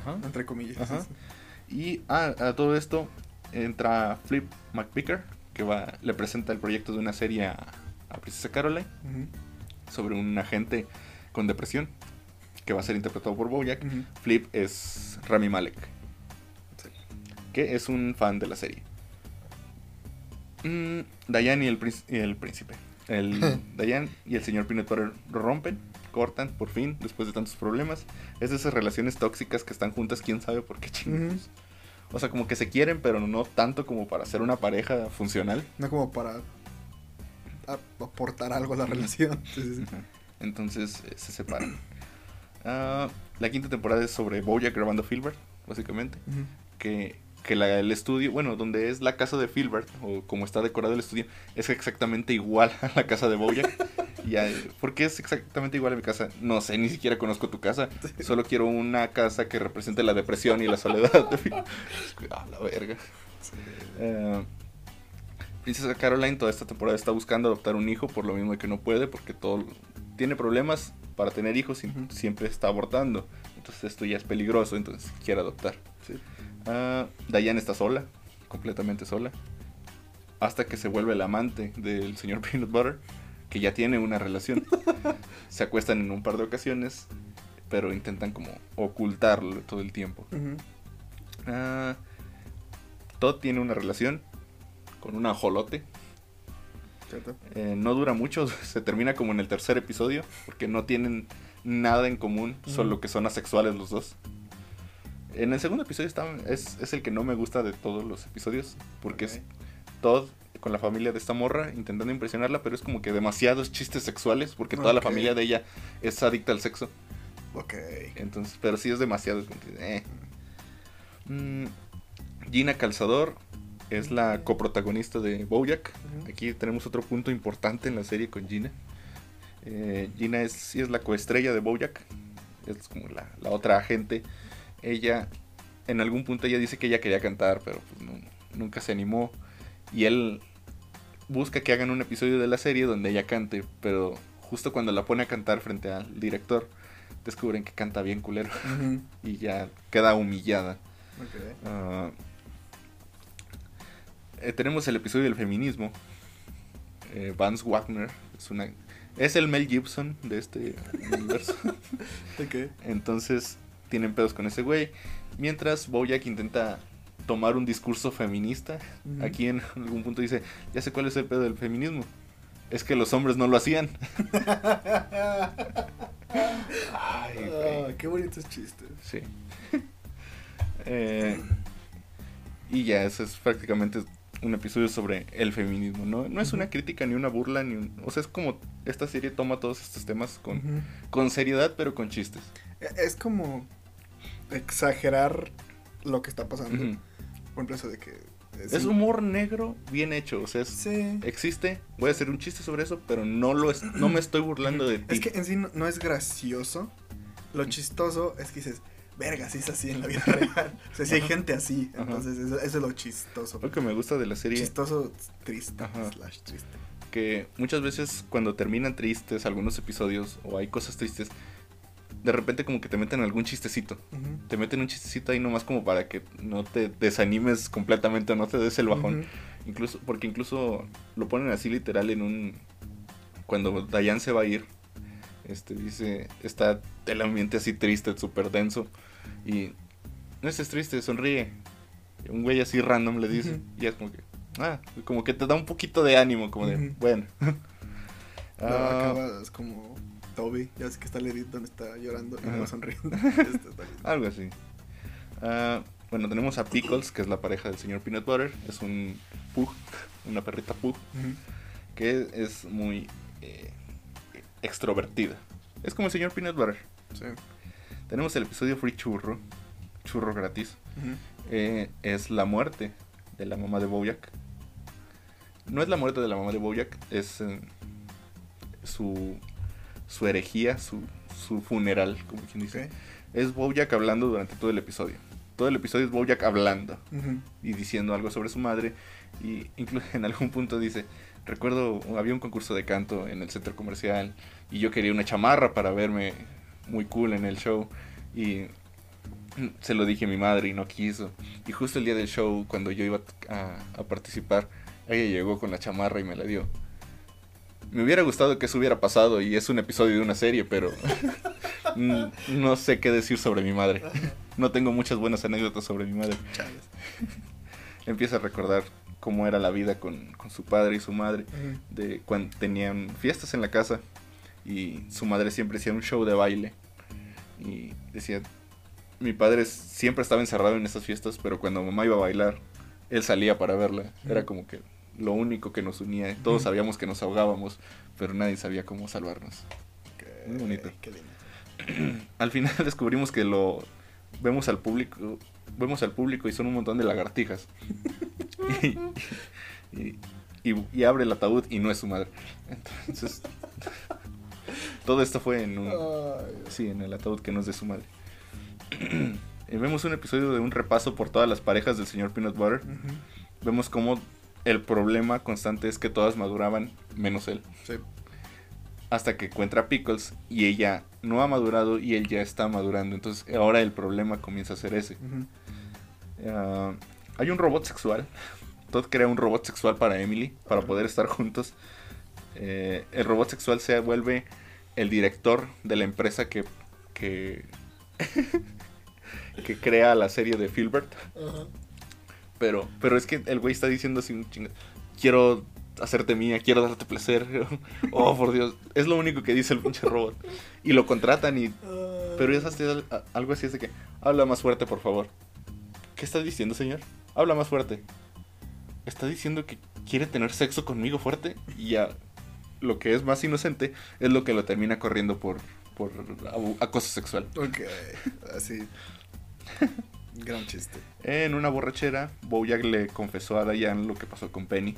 Ajá. Entre comillas. Ajá. sí, Y ah, a todo esto entra Flip McVicker, que va, le presenta el proyecto de una serie a, a Princesa Caroline sobre un agente con depresión que va a ser interpretado por Bojack. Flip es Rami Malek, Sí. que es un fan de la serie. Mm, Diane y el, y el príncipe. El <laughs> Diane y el señor Peanut Butter rompen, cortan, por fin, después de tantos problemas. Es de esas relaciones tóxicas que están juntas, quién sabe por qué chingados. O sea, como que se quieren, pero no tanto como para ser una pareja funcional. No como para aportar algo a la relación. <laughs> Ujú. Entonces eh, se separan. <clears throat> Ah, la quinta temporada es sobre Bojack grabando Filbert, básicamente. Ujú. que, que la- el estudio, bueno, donde es la casa de Filbert, o como está decorado el estudio, es exactamente igual <laughs> a la casa de Bojack. <laughs> Y a- ¿Por qué es exactamente igual a mi casa? No sé, ni siquiera conozco tu casa. Solo quiero una casa que represente la depresión y la soledad. Ah, la verga. Sí. Princesa Caroline toda esta temporada está buscando adoptar un hijo, por lo mismo que no puede, porque todo tiene problemas para tener hijos y siempre está abortando. Entonces esto ya es peligroso, entonces quiere adoptar. Sí. Ah, Diane está sola, completamente sola. Hasta que se vuelve el amante del señor <laughs> Peanut Butter, que ya tiene una relación. <laughs> se acuestan en un par de ocasiones, pero intentan como ocultarlo todo el tiempo. Ah, Todd tiene una relación con un ajolote. Eh, no dura mucho, <laughs> se termina como en el tercer episodio, porque no tienen nada en común, solo que son asexuales los dos. En el segundo episodio está, es, es el que no me gusta de todos los episodios, porque es. Todd con la familia de esta morra intentando impresionarla, pero es como que demasiados chistes sexuales, porque toda la familia de ella es adicta al sexo. Ok. Entonces, pero sí es demasiado. eh. Mm, Gina Calzador es la coprotagonista de Bojack. Aquí tenemos otro punto importante en la serie con Gina. Eh, Gina es, sí es la coestrella de Bojack. Es como la, la otra agente. Ella, en algún punto ella dice que ella quería cantar, pero pues no- nunca se animó. Y él busca que hagan un episodio de la serie donde ella cante, pero justo cuando la pone a cantar frente al director, descubren que canta bien culero <laughs> y ya queda humillada. Ah, eh, tenemos el episodio del feminismo. Eh, Vance Wagner es una es el Mel Gibson de este universo. <laughs> Ok. Entonces tienen pedos con ese güey. Mientras Bojack intenta tomar un discurso feminista. Aquí en algún punto dice, ya sé cuál es el pedo del feminismo. Es que los hombres no lo hacían. Ay, qué bonitos chistes. Sí. <laughs> Eh, y ya, eso es prácticamente un episodio sobre el feminismo, ¿no? No es una crítica ni una burla, ni un... O sea, es como esta serie toma todos estos temas con, con seriedad, pero con chistes. E- Es como exagerar lo que está pasando. Por ejemplo, eso de que. Es humor negro bien hecho, o sea, es- Sí. existe, voy a hacer un chiste sobre eso, pero no lo es, no me estoy burlando de ti. Es que en sí no, no es gracioso. Lo chistoso es que dices, verga, sí es así en la vida <laughs> real. O sea, sí hay gente así. Entonces, eso, eso es lo chistoso. Lo que me gusta de la serie Chistoso, triste. Ajá. Slash triste. que muchas veces cuando terminan tristes algunos episodios o hay cosas tristes, de repente como que te meten algún chistecito. Te meten un chistecito ahí nomás como para que no te desanimes completamente, no te des el bajón. Incluso, porque incluso lo ponen así literal en un... Cuando Dayan se va a ir, este dice, está el ambiente así triste, súper denso. Y no estés triste, sonríe. Y un güey así random le dice. Y es como que, ah, como que te da un poquito de ánimo, como de, bueno. <laughs> <laughs> Ah, acabas como Toby, ya ves que está el edit donde está llorando y luego sonriendo. <laughs> Lindo. Algo así. Ah, bueno, tenemos a Pickles, que es la pareja del señor Peanut Butter. Es un pug, una perrita pug. Que es muy eh, extrovertida. Es como el señor Peanut Butter. Sí. Tenemos el episodio Free Churro, churro gratis. Eh, es la muerte de la mamá de Bojack. No es la muerte de la mamá de Bojack, es eh, su, su herejía, su, su funeral, como quien dice. Es Bojack hablando durante todo el episodio. Todo el episodio es Bojack hablando y diciendo algo sobre su madre y incluso <laughs> en algún punto dice recuerdo había un concurso de canto en el centro comercial y yo quería una chamarra para verme muy cool en el show y se lo dije a mi madre y no quiso. Y justo el día del show cuando yo iba a, a participar ella llegó con la chamarra y me la dio. Me hubiera gustado que eso hubiera pasado y es un episodio de una serie pero <laughs> no sé qué decir sobre mi madre. No tengo muchas buenas anécdotas sobre mi madre. <laughs> Empieza a recordar cómo era la vida con, con su padre y su madre, Ujú. de cuando tenían fiestas en la casa y su madre siempre hacía un show de baile y decía, mi padre siempre estaba encerrado en esas fiestas, pero cuando mamá iba a bailar, él salía para verla, era Ujú. como que lo único que nos unía, todos Ujú. sabíamos que nos ahogábamos, pero nadie sabía cómo salvarnos. Ok, Muy bonito. Qué lindo. <clears throat> Al final <laughs> descubrimos que lo vemos al público, vemos al público y son un montón de lagartijas. <laughs> y, y- y- y abre el ataúd y no es su madre. Entonces, <laughs> todo esto fue en un, sí, en el ataúd que no es de su madre. <clears throat> vemos un episodio de un repaso por todas las parejas del señor Peanut Butter. Vemos cómo el problema constante es que todas maduraban menos él. Sí. Hasta que encuentra a Pickles y ella no ha madurado y él ya está madurando. Entonces ahora el problema comienza a ser ese. Ah, hay un robot sexual. <laughs> Todd crea un robot sexual para Emily para poder estar juntos. Eh, el robot sexual se vuelve el director de la empresa que, que, <laughs> que crea la serie de Filbert. Pero, pero es que el güey está diciendo así un chingo. Quiero hacerte mía, quiero darte placer. <laughs> oh, por Dios. Es lo único que dice el pinche robot. Y lo contratan y... Pero es hasta al- a- algo así es de que... Habla más fuerte, por favor. ¿Qué está diciendo, señor? Habla más fuerte. Está diciendo que quiere tener sexo conmigo fuerte. Y ya... Lo que es más inocente es lo que lo termina corriendo por, por acoso sexual. Ok, así. Gran chiste. En una borrachera, Bojack le confesó a Diane lo que pasó con Penny.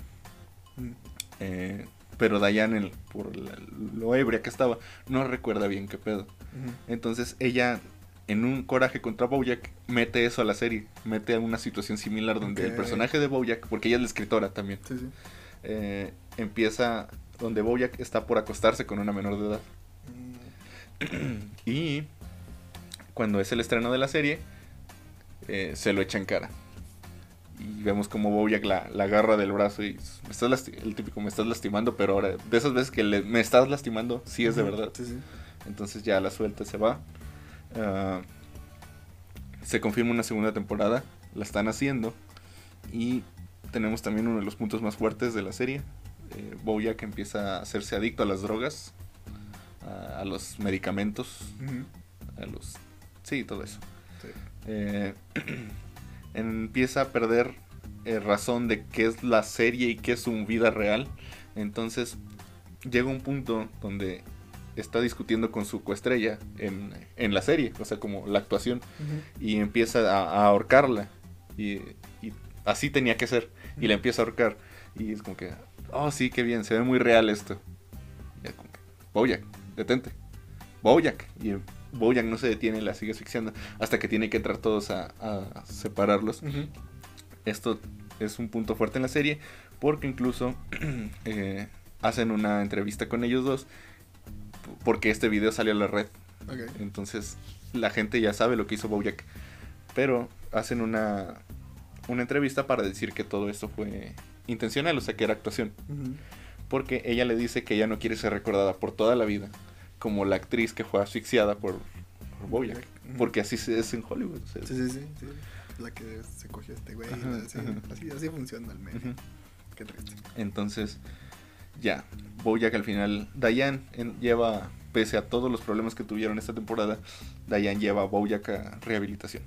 Eh, pero Diane, el- por la- lo ebria que estaba, no recuerda bien qué pedo. Entonces ella, en un coraje contra Bojack, mete eso a la serie. Mete a una situación similar donde el personaje de Bojack, porque ella es la escritora también, Sí, sí. eh, empieza donde Bojack está por acostarse con una menor de edad. Mm. <clears throat> Y cuando es el estreno de la serie, eh, se lo echa en cara. Y vemos como Bojack la, la agarra del brazo y me estás el típico me estás lastimando, pero ahora de esas veces que le- me estás lastimando, sí es de verdad. Sí, sí. Entonces ya la suelta, se va. Ah, se confirma una segunda temporada, la están haciendo. Y tenemos también uno de los puntos más fuertes de la serie. Eh, Bojack empieza a hacerse adicto a las drogas, a, a los medicamentos, a los... Sí, todo eso. Sí. eh, <clears throat> empieza a perder eh, razón de qué es la serie y qué es su vida real. Entonces llega un punto donde está discutiendo con su coestrella en, en la serie, o sea, como la actuación, y empieza a, a ahorcarla. Y, y así tenía que ser. Y la empieza a ahorcar. Y es como que, oh, sí, qué bien, se ve muy real esto. Y es como que, Bojack, detente. Bojack. Y Bojack no se detiene, la sigue asfixiando. Hasta que tiene que entrar todos a, a separarlos. Esto es un punto fuerte en la serie. Porque incluso <clears throat> eh, hacen una entrevista con ellos dos. Porque este video salió a la red. Entonces la gente ya sabe lo que hizo Bojack. Pero hacen una, una entrevista para decir que todo esto fue intencional, o sea, que era actuación. Porque ella le dice que ella no quiere ser recordada por toda la vida como la actriz que fue asfixiada por, por Bojack. Ujú. Porque así se- es en Hollywood. o sea, Sí, sí, sí, sí. La que se cogió este güey. Ajá, así, ajá. así, así funciona el. Ujú. Qué triste. Entonces, ya, Bojack al final, Diane en- lleva, pese a todos los problemas que tuvieron esta temporada, Diane lleva a Bojack a rehabilitación.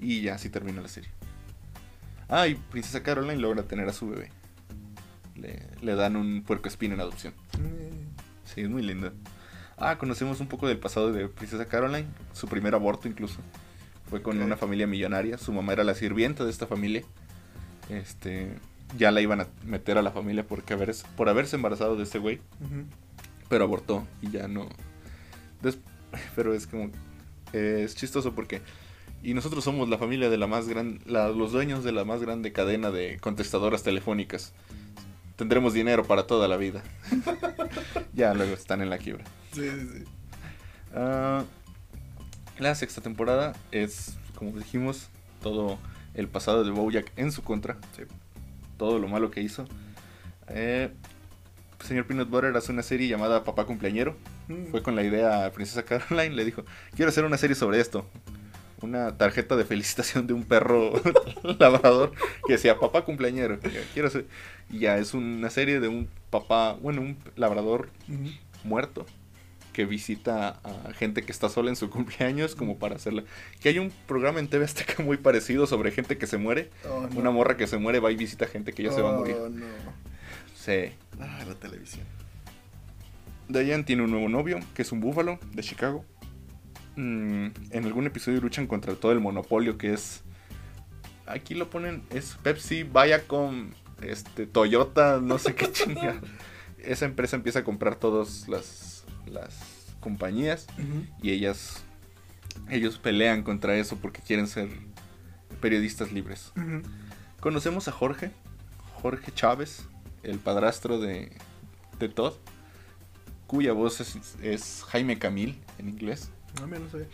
Y ya así termina la serie. Ah, y Princesa Caroline logra tener a su bebé. Le, le dan un puerco espín en adopción. Mm. Sí, es muy linda. Ah, conocemos un poco del pasado de Princesa Caroline. Su primer aborto incluso. Fue con una familia millonaria. Su mamá era la sirvienta de esta familia. Este, ya la iban a meter a la familia porque haber, por haberse embarazado de este güey. Pero abortó y ya no. Des- pero es como. eh, es chistoso porque. Y nosotros somos la familia de la más gran. la- los dueños de la más grande cadena de contestadoras telefónicas. Tendremos dinero para toda la vida. <laughs> ya luego están en la quiebra. Sí, sí, sí. Ah, la sexta temporada es, como dijimos, todo el pasado de Bojack en su contra. Sí. Todo lo malo que hizo. Eh, señor Peanut Butter hace una serie llamada Papá Cumpleañero. Mm. Fue con la idea a Princesa Caroline. Le dijo, quiero hacer una serie sobre esto. Una tarjeta de felicitación de un perro <laughs> labrador que decía papá cumpleañero. Quiero hacer... Y ya es una serie de un papá, bueno, un labrador muerto que visita a gente que está sola en su <laughs> cumpleaños como para hacerla. Que hay un programa en TV Azteca <laughs> muy parecido sobre gente que se muere. Oh, no. Una morra que se muere va y visita gente que ya se va a morir. Oh, no. Sí. Ah, la televisión. Diane tiene un nuevo novio, que es un búfalo de Chicago. Mm, en algún episodio luchan contra todo el monopolio que es... Aquí lo ponen, es Pepsi, Viacom, este, Toyota, no sé qué <laughs> chingada. Esa empresa empieza a comprar todas las, las compañías y ellas ellos pelean contra eso porque quieren ser periodistas libres. Conocemos a Jorge, Jorge Chávez, el padrastro de, de Todd, cuya voz es, es Jaime Camil en inglés. No, mira, no sé.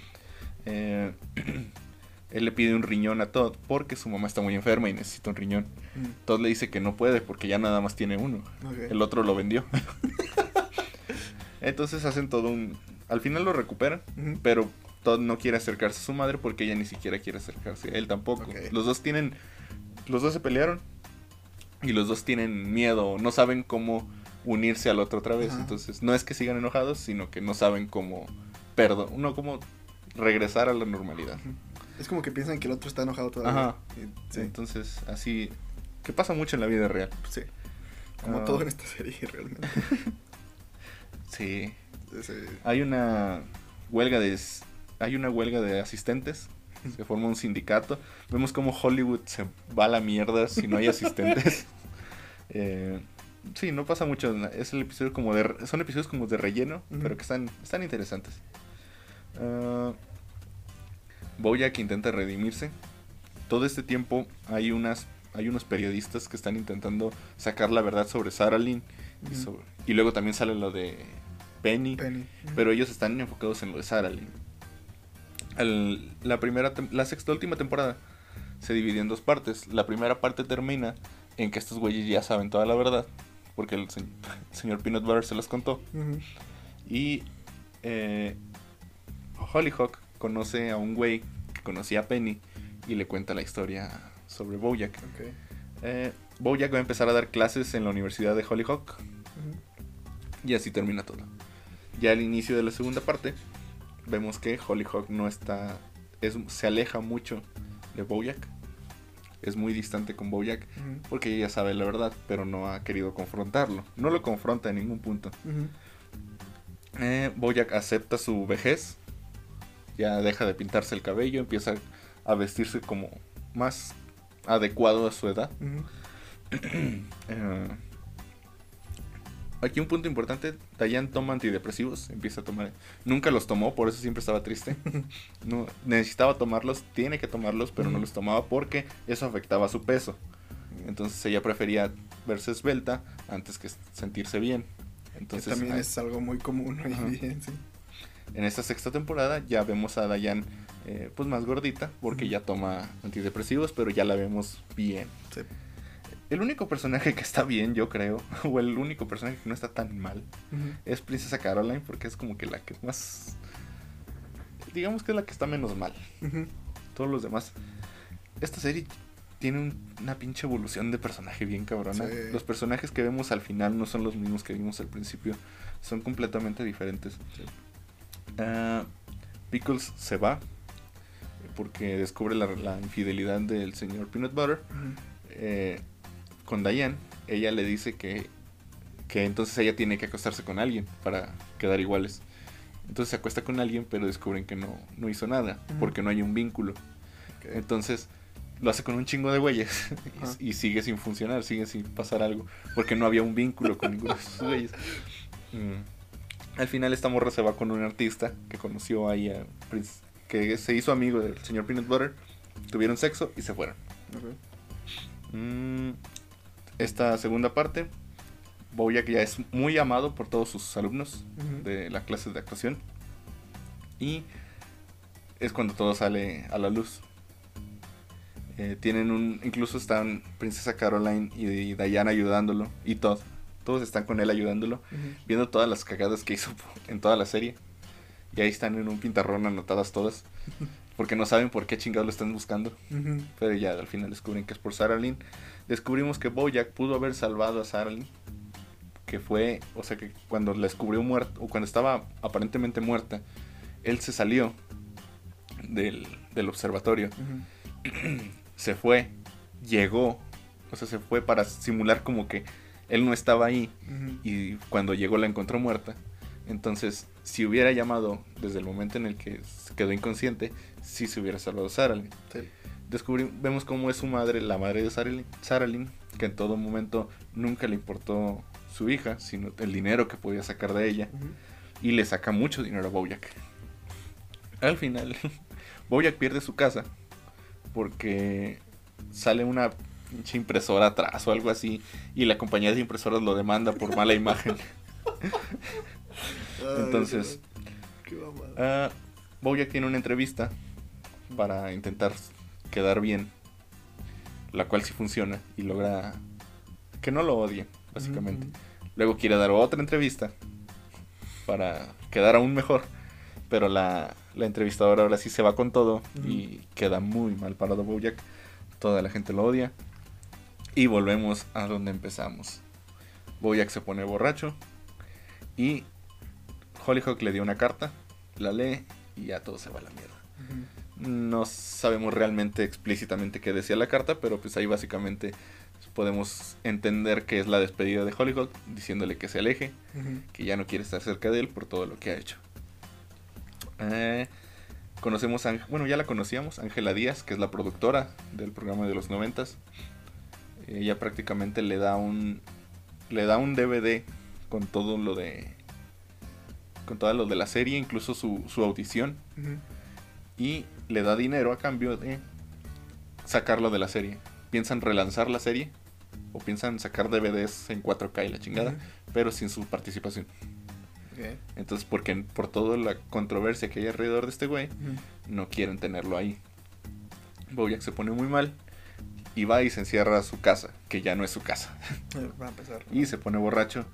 Eh, <clears throat> él le pide un riñón a Todd porque su mamá está muy enferma y necesita un riñón. Mm. Todd le dice que no puede porque ya nada más tiene uno. El otro lo vendió. <laughs> Entonces hacen todo un... Al final lo recuperan, pero Todd no quiere acercarse a su madre porque ella ni siquiera quiere acercarse. Él tampoco. Los dos tienen... Los dos se pelearon y los dos tienen miedo, no saben cómo unirse al otro otra vez. Entonces no es que sigan enojados, sino que no saben cómo... Perdón, no cómo regresar a la normalidad. Es como que piensan que el otro está enojado todavía. Ajá. Sí, Entonces así... Que pasa mucho en la vida real. sí. Como Ah. todo en esta serie, <laughs> realmente. Sí. Sí. Hay una huelga de hay una huelga de asistentes. Se forma un sindicato. Vemos como Hollywood se va a la mierda si no hay asistentes. <laughs> Eh, sí, no pasa mucho. Es el episodio como de son episodios como de relleno, pero que están están interesantes. Ah, Bojack intenta redimirse. Todo este tiempo hay unas hay unos periodistas que están intentando sacar la verdad sobre Sarah Lynn y, sobre- y luego también sale lo de Penny. Penny. Pero ellos están enfocados en lo de Sarah Lynn. Al- la primera, la sexta última temporada se divide en dos partes. La primera parte termina en que estos güeyes ya saben toda la verdad, porque el, se- el señor Peanut Butter se las contó. Y eh, Hollyhock conoce a un güey que conocía a Penny y le cuenta la historia sobre Bojack. Ok. Eh, Bojack va a empezar a dar clases en la Universidad de Hollyhock y así termina todo. Ya al inicio de la segunda parte, vemos que Hollyhock no está es, se aleja mucho de Bojack. Es muy distante con Bojack porque ella sabe la verdad, pero no ha querido confrontarlo. No lo confronta en ningún punto. Eh, Bojack acepta su vejez, ya deja de pintarse el cabello, empieza a vestirse como más adecuado a su edad. <clears throat> Eh, aquí un punto importante, Dayan toma antidepresivos, empieza a tomar, nunca los tomó, por eso siempre estaba triste. <laughs> No, necesitaba tomarlos, tiene que tomarlos, pero no los tomaba porque eso afectaba su peso. Entonces ella prefería verse esbelta antes que sentirse bien. Entonces, que también ah, es algo muy común hoy en día, sí. en esta sexta temporada ya vemos a Dayan eh, pues más gordita porque ya toma antidepresivos, pero ya la vemos bien. Sí. El único personaje que está bien, yo creo, <laughs> o el único personaje que no está tan mal, es Princesa Caroline porque es como que la que más... Digamos que es la que está menos mal. Todos los demás. Esta serie tiene un- una pinche evolución de personaje bien cabrona. Sí. Los personajes que vemos al final no son los mismos que vimos al principio. Son completamente diferentes. Sí. Ah, Pickles se va porque descubre la, la infidelidad del señor Peanut Butter eh, con Diane, ella le dice que, que entonces ella tiene que acostarse con alguien para quedar iguales. Entonces se acuesta con alguien, pero descubren que no, no hizo nada, porque no hay un vínculo. Entonces lo hace con un chingo de güeyes <laughs> y, y sigue sin funcionar, sigue sin pasar algo, porque no había un vínculo con ninguno de esos güeyes. <laughs> Mm. Al final esta morra se va con un artista que conoció ahí a Prince, que se hizo amigo del señor Peanut Butter, tuvieron sexo y se fueron. Ok. Mm, esta segunda parte, Bojack ya es muy amado por todos sus alumnos de la clase de actuación. Y es cuando todo sale a la luz. Eh, tienen un. Incluso están Princesa Caroline y Diana ayudándolo. Y Todd. Todos están con él ayudándolo. Viendo todas las cagadas que hizo <laughs> en toda la serie. Y ahí están en un pintarrón anotadas todas. <laughs> Porque no saben por qué chingados lo están buscando. Pero ya al final descubren que es por Sarah Lynn. Descubrimos que Bojack pudo haber salvado a Lynn. Que fue, o sea que cuando la descubrió muerta, o cuando estaba aparentemente muerta, él se salió del, del observatorio. Se fue, llegó, o sea, se fue para simular como que él no estaba ahí. Y cuando llegó la encontró muerta. Entonces, si hubiera llamado desde el momento en el que quedó inconsciente, sí se hubiera salvado a Sarah. Sí. Descubrí, vemos cómo es su madre, la madre de Sarah- Lynn, que en todo momento nunca le importó su hija, sino el dinero que podía sacar de ella, y le saca mucho dinero a Bojack. Al final, <laughs> Bojack pierde su casa porque sale una pinche impresora atrás o algo así, y la compañía de impresoras lo demanda por mala imagen. <laughs> Entonces, Bojack tiene una entrevista para intentar quedar bien, la cual sí funciona y logra que no lo odie, básicamente. Luego quiere dar otra entrevista para quedar aún mejor, pero la, la entrevistadora ahora sí se va con todo y queda muy mal parado Bojack. Toda la gente lo odia. Y volvemos a donde empezamos. Bojack se pone borracho y Hollyhock le dio una carta, la lee y ya todo se va a la mierda. No sabemos realmente explícitamente qué decía la carta, pero pues ahí básicamente podemos entender que es la despedida de Hollyhock, diciéndole que se aleje, que ya no quiere estar cerca de él por todo lo que ha hecho. Eh, conocemos a, bueno, ya la conocíamos, Ángela Díaz, que es la productora del programa de los noventas. Ella prácticamente le da un le da un DVD con todo lo de con todo lo de la serie, incluso su, su audición y le da dinero a cambio de sacarlo de la serie. Piensan relanzar la serie o piensan sacar DVDs en 4K y la chingada, pero sin su participación. Entonces, porque por toda la controversia que hay alrededor de este güey, no quieren tenerlo ahí. Bojack se pone muy mal y va y se encierra a su casa, que ya no es su casa, Eh, Va a empezar. y se pone borracho.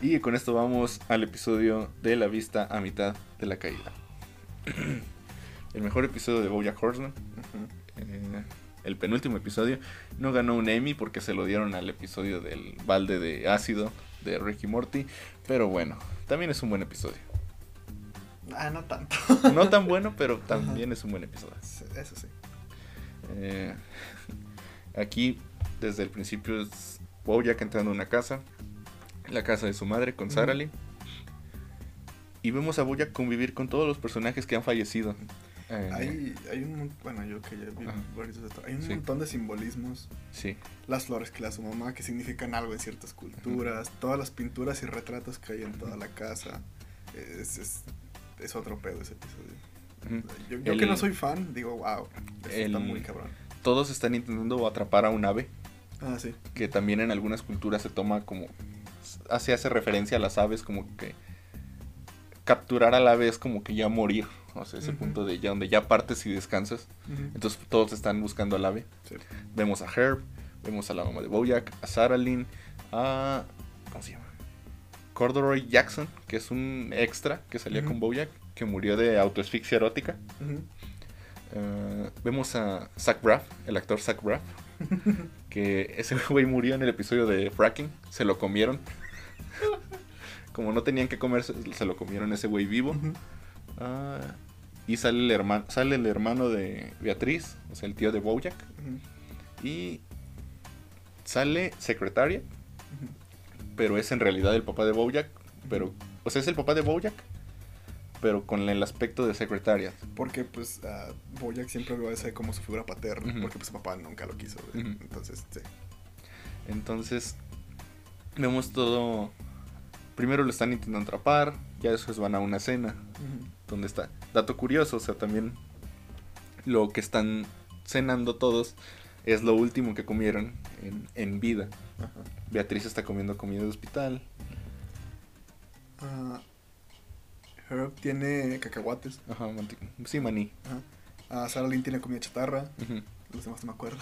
Y con esto vamos al episodio de la vista a mitad de la caída. El mejor episodio de Bojack Horseman, eh, el penúltimo episodio, no ganó un Emmy porque se lo dieron al episodio del balde de ácido de Ricky Morty, pero bueno, también es un buen episodio. Ah, no tanto. No tan bueno, pero también es un buen episodio. Eso sí. Eh, aquí, desde el principio, es Bojack entrando a una casa, la casa de su madre con. Sarah Lee. Y vemos a Bojack convivir con todos los personajes que han fallecido. Eh, Hay, hay un bueno, yo que ya vi Ajá. varios de esto, hay un Sí. montón de simbolismos. Sí, Las flores que le da su mamá, que significan algo en ciertas culturas, todas las pinturas y retratos que hay en toda la casa. Es, es, es otro pedo ese episodio. Yo, yo El- que no soy fan, digo, wow, eso está el- muy cabrón. todos están intentando atrapar a un ave, Ah, sí. que también en algunas culturas se toma como... Hace referencia a las aves como que capturar al ave es como que ya morir. O sea, ese punto de ya donde ya partes y descansas. Entonces todos están buscando al ave. Sí. Vemos a Herb, vemos a la mamá de Bojack, a Sarah Lynn, a... ¿Cómo se llama? Corduroy Jackson, que es un extra que salía con Bojack, que murió de autoasfixia erótica. Eh, vemos a Zach Braff, el actor Zach Braff, <laughs> que ese güey murió en el episodio de Fracking, se lo comieron. <laughs> Como no tenían que comer, se se lo comieron ese güey vivo. Ah, y sale el, hermano, sale el hermano de Beatriz, o sea, el tío de Bojack. Y sale Secretaria, pero es en realidad el papá de Bojack. Pero, o sea, es el papá de Bojack, pero con el aspecto de Secretaria. Porque pues Bojack siempre lo hace como su figura paterna, porque pues su papá nunca lo quiso. Entonces, sí. Entonces, vemos todo. Primero lo están intentando atrapar, ya después van a una cena. Ujú. Donde está. Dato curioso, o sea, también lo que están cenando todos es lo último que comieron en, en vida. Ajá. Beatriz está comiendo comida de hospital. Ah, Herb tiene cacahuates. Ajá, sí, maní. Ajá. Sarah Lynn tiene comida chatarra. Los demás no me acuerdo.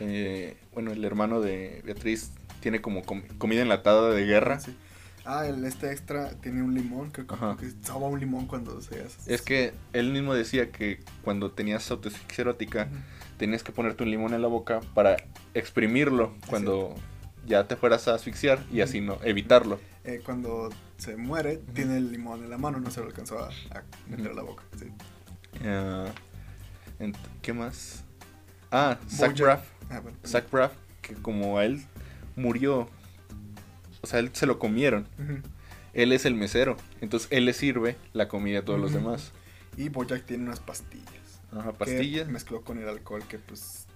Eh, bueno, el hermano de Beatriz tiene como com- comida enlatada de guerra. Sí. Ah, el, este extra tiene un limón. Creo que, Ajá. que soba un limón cuando se hace. Es que él mismo decía que cuando tenías autoasfixia erótica, tenías que ponerte un limón en la boca para exprimirlo cuando ya te fueras a asfixiar y así no evitarlo. Eh, cuando se muere, tiene el limón en la mano. No se lo alcanzó a, a meter a la boca. Sí. Ah, ¿Qué más? Ah, Zach. Braff. Ah, bueno. Zach Braff, que como a él murió, o sea, él se lo comieron. Él es el mesero, entonces él le sirve la comida a todos los demás. Y Bojack tiene unas pastillas. Ajá, que pastillas. mezcló con el alcohol que pues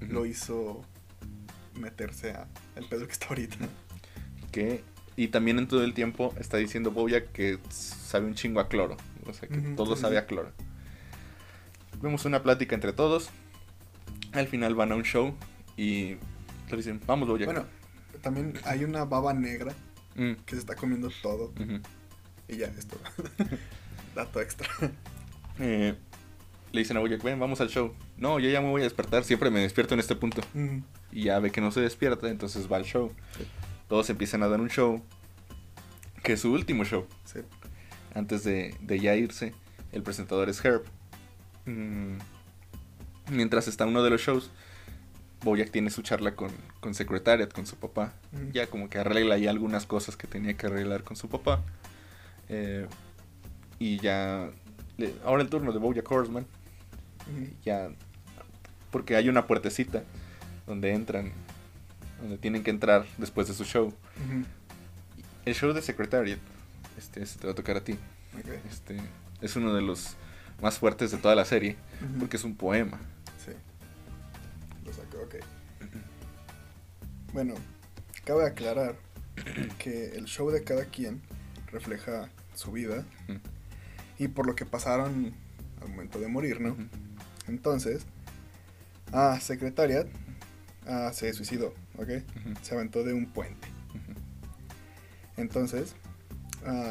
lo hizo meterse a el pedo que está ahorita. Que, y también en todo el tiempo está diciendo Bojack que sabe un chingo a cloro. O sea, que todo sabe a cloro. Vemos una plática entre todos. Al final van a un show y le dicen, vamos Bojack. Bueno, también hay una baba negra Mm, que se está comiendo todo y ya, esto. <laughs> Dato extra. Eh, le dicen a Bojack, ven, vamos al show. No, yo ya me voy a despertar, siempre me despierto en este punto. Y ya ve que no se despierta, entonces va al show. Sí. Todos empiezan a dar un show, que es su último show. Sí. Antes de, de ya irse, el presentador es Herb. Mm, Mientras está uno de los shows, Bojack tiene su charla con, con Secretariat, con su papá. Ya como que arregla ahí algunas cosas que tenía que arreglar con su papá. Eh, y ya... le- ahora el turno de Bojack Horseman. Ya... Porque hay una puertecita donde entran, donde tienen que entrar después de su show. El show de Secretariat, este, este te va a tocar a ti. Este, es uno de los más fuertes de toda la serie, porque es un poema. Ok. Bueno, cabe aclarar que el show de cada quien refleja su vida y por lo que pasaron al momento de morir, ¿no? Entonces, ah, Secretariat se suicidó, ¿ok? Se aventó de un puente. Entonces,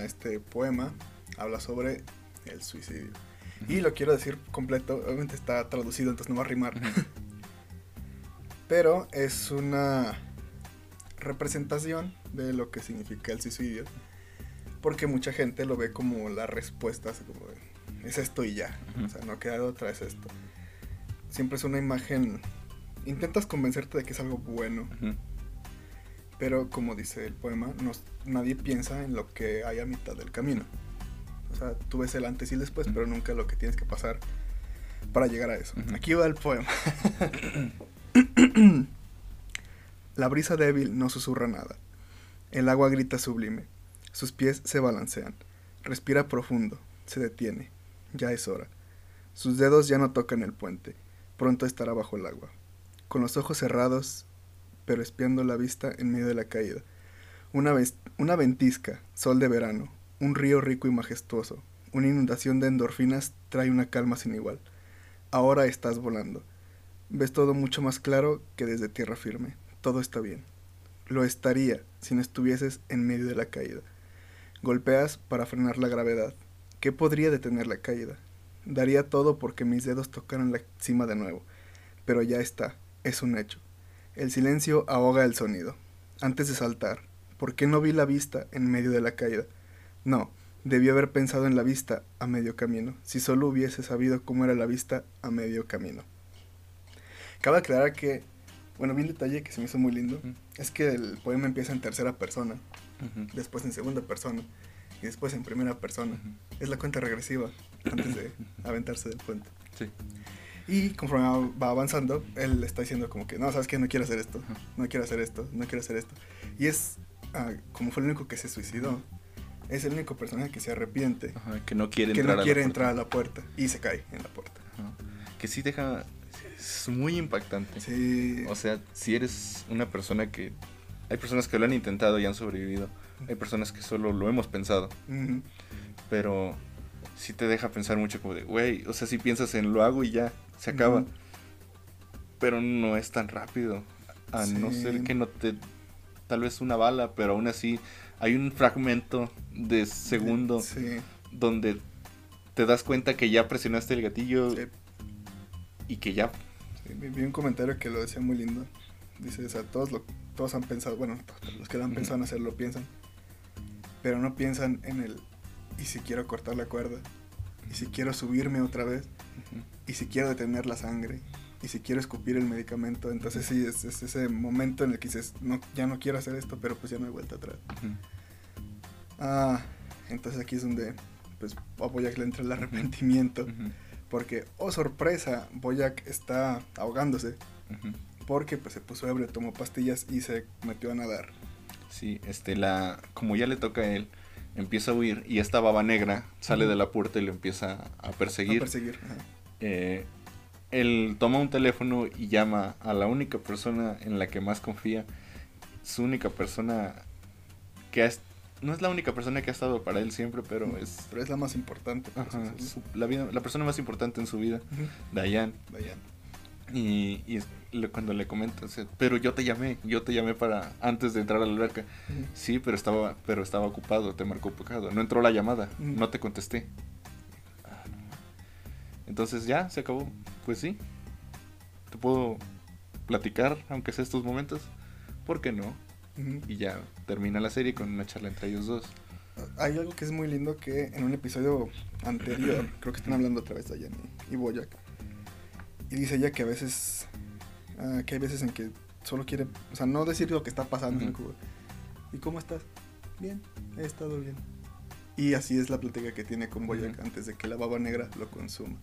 este poema habla sobre el suicidio. Y lo quiero decir completo, obviamente está traducido, entonces no va a rimar. Pero es una representación de lo que significa el suicidio. Porque mucha gente lo ve como la respuesta, como de, es esto y ya. O sea, no queda de otra, es esto. Siempre es una imagen. Intentas convencerte de que es algo bueno, pero como dice el poema, no- nadie piensa en lo que hay a mitad del camino. O sea, tú ves el antes y el después, pero nunca lo que tienes que pasar para llegar a eso. Aquí va el poema. <coughs> <clears throat> La brisa débil no susurra nada. El agua grita sublime. Sus pies se balancean. Respira profundo. Se detiene. Ya es hora. Sus dedos ya no tocan el puente. Pronto estará bajo el agua. Con los ojos cerrados, pero espiando la vista en medio de la caída. Una, una ventisca, sol de verano, un río rico y majestuoso, una inundación de endorfinas trae una calma sin igual. Ahora estás volando. Ves todo mucho más claro que desde tierra firme. Todo está bien. Lo estaría si no estuvieses en medio de la caída. Golpeas para frenar la gravedad. ¿Qué podría detener la caída? Daría todo porque mis dedos tocaran la cima de nuevo. Pero ya está, es un hecho. El silencio ahoga el sonido. Antes de saltar, ¿por qué no vi la vista en medio de la caída? No, debí haber pensado en la vista a medio camino, si solo hubiese sabido cómo era la vista a medio camino. Cabe aclarar que, bueno, vi un detalle que se me hizo muy lindo, Ujú. es que el poema empieza en tercera persona, Ujú. después en segunda persona y después en primera persona. Ujú. Es la cuenta regresiva antes de aventarse del puente. Sí. Y conforme va- va avanzando, él está diciendo como que, no, sabes que no quiero hacer esto, no quiero hacer esto, no quiero hacer esto. Y es, ah, como fue el único que se suicidó, es el único personaje que se arrepiente, Ajá, que no quiere que entrar no quiere entrar a la puerta y se cae en la puerta. Ajá. Que sí deja... Es muy impactante. Sí. O sea, si eres una persona que... Hay personas que lo han intentado y han sobrevivido. Hay personas que solo lo hemos pensado. Pero sí te deja pensar mucho como de, güey, o sea, si piensas en lo hago y ya, se acaba. Pero no es tan rápido. A no Sí. ser que no te... Tal vez una bala, pero aún así hay un fragmento de segundo Sí. donde te das cuenta que ya presionaste el gatillo Sí. y que ya... Vi un comentario que lo decía muy lindo. Dice, o sea, todos, lo, todos han pensado, bueno, los que lo han pensado en hacerlo piensan, pero no piensan en el, y si quiero cortar la cuerda, y si quiero subirme otra vez, y si quiero detener la sangre, y si quiero escupir el medicamento. Entonces sí, es, es ese momento en el que dices, no, ya no quiero hacer esto, pero pues ya no hay vuelta atrás. Ah, entonces aquí es donde pues a le entra el arrepentimiento. Porque, oh sorpresa, Boyac está ahogándose. Porque pues se puso ebrio, tomó pastillas y se metió a nadar. Sí, este, la, como ya le toca a él, empieza a huir y esta baba negra sale de la puerta y lo empieza a perseguir. A perseguir. Eh, él toma un teléfono y llama a la única persona en la que más confía, su única persona que ha no es la única persona que ha estado para él siempre, pero es Pero es la más importante. ajá, su- la, vida, la persona más importante en su vida. Vayan. Y, y es- le- cuando le comenta, o sea, pero yo te llamé, yo te llamé para antes de entrar a la alberca. Sí, pero estaba, pero estaba ocupado, te marcó ocupado. No entró la llamada, no te contesté. Ah, no. Entonces ya, se acabó. Pues sí. Te puedo platicar, aunque sea estos momentos. ¿Por qué no? Ujú. Y ya termina la serie con una charla entre ellos dos. Hay algo que es muy lindo que en un episodio anterior, <clears throat> creo que están hablando otra vez de Dayan y, Boyac. Y dice ella que a veces, ah, que hay veces en que solo quiere, o sea, no decir lo que está pasando. sino Ujú. como, ¿Y cómo estás? Bien, he estado bien. Y así es la plática que tiene con Boyac Ujú. antes de que la baba negra lo consuma.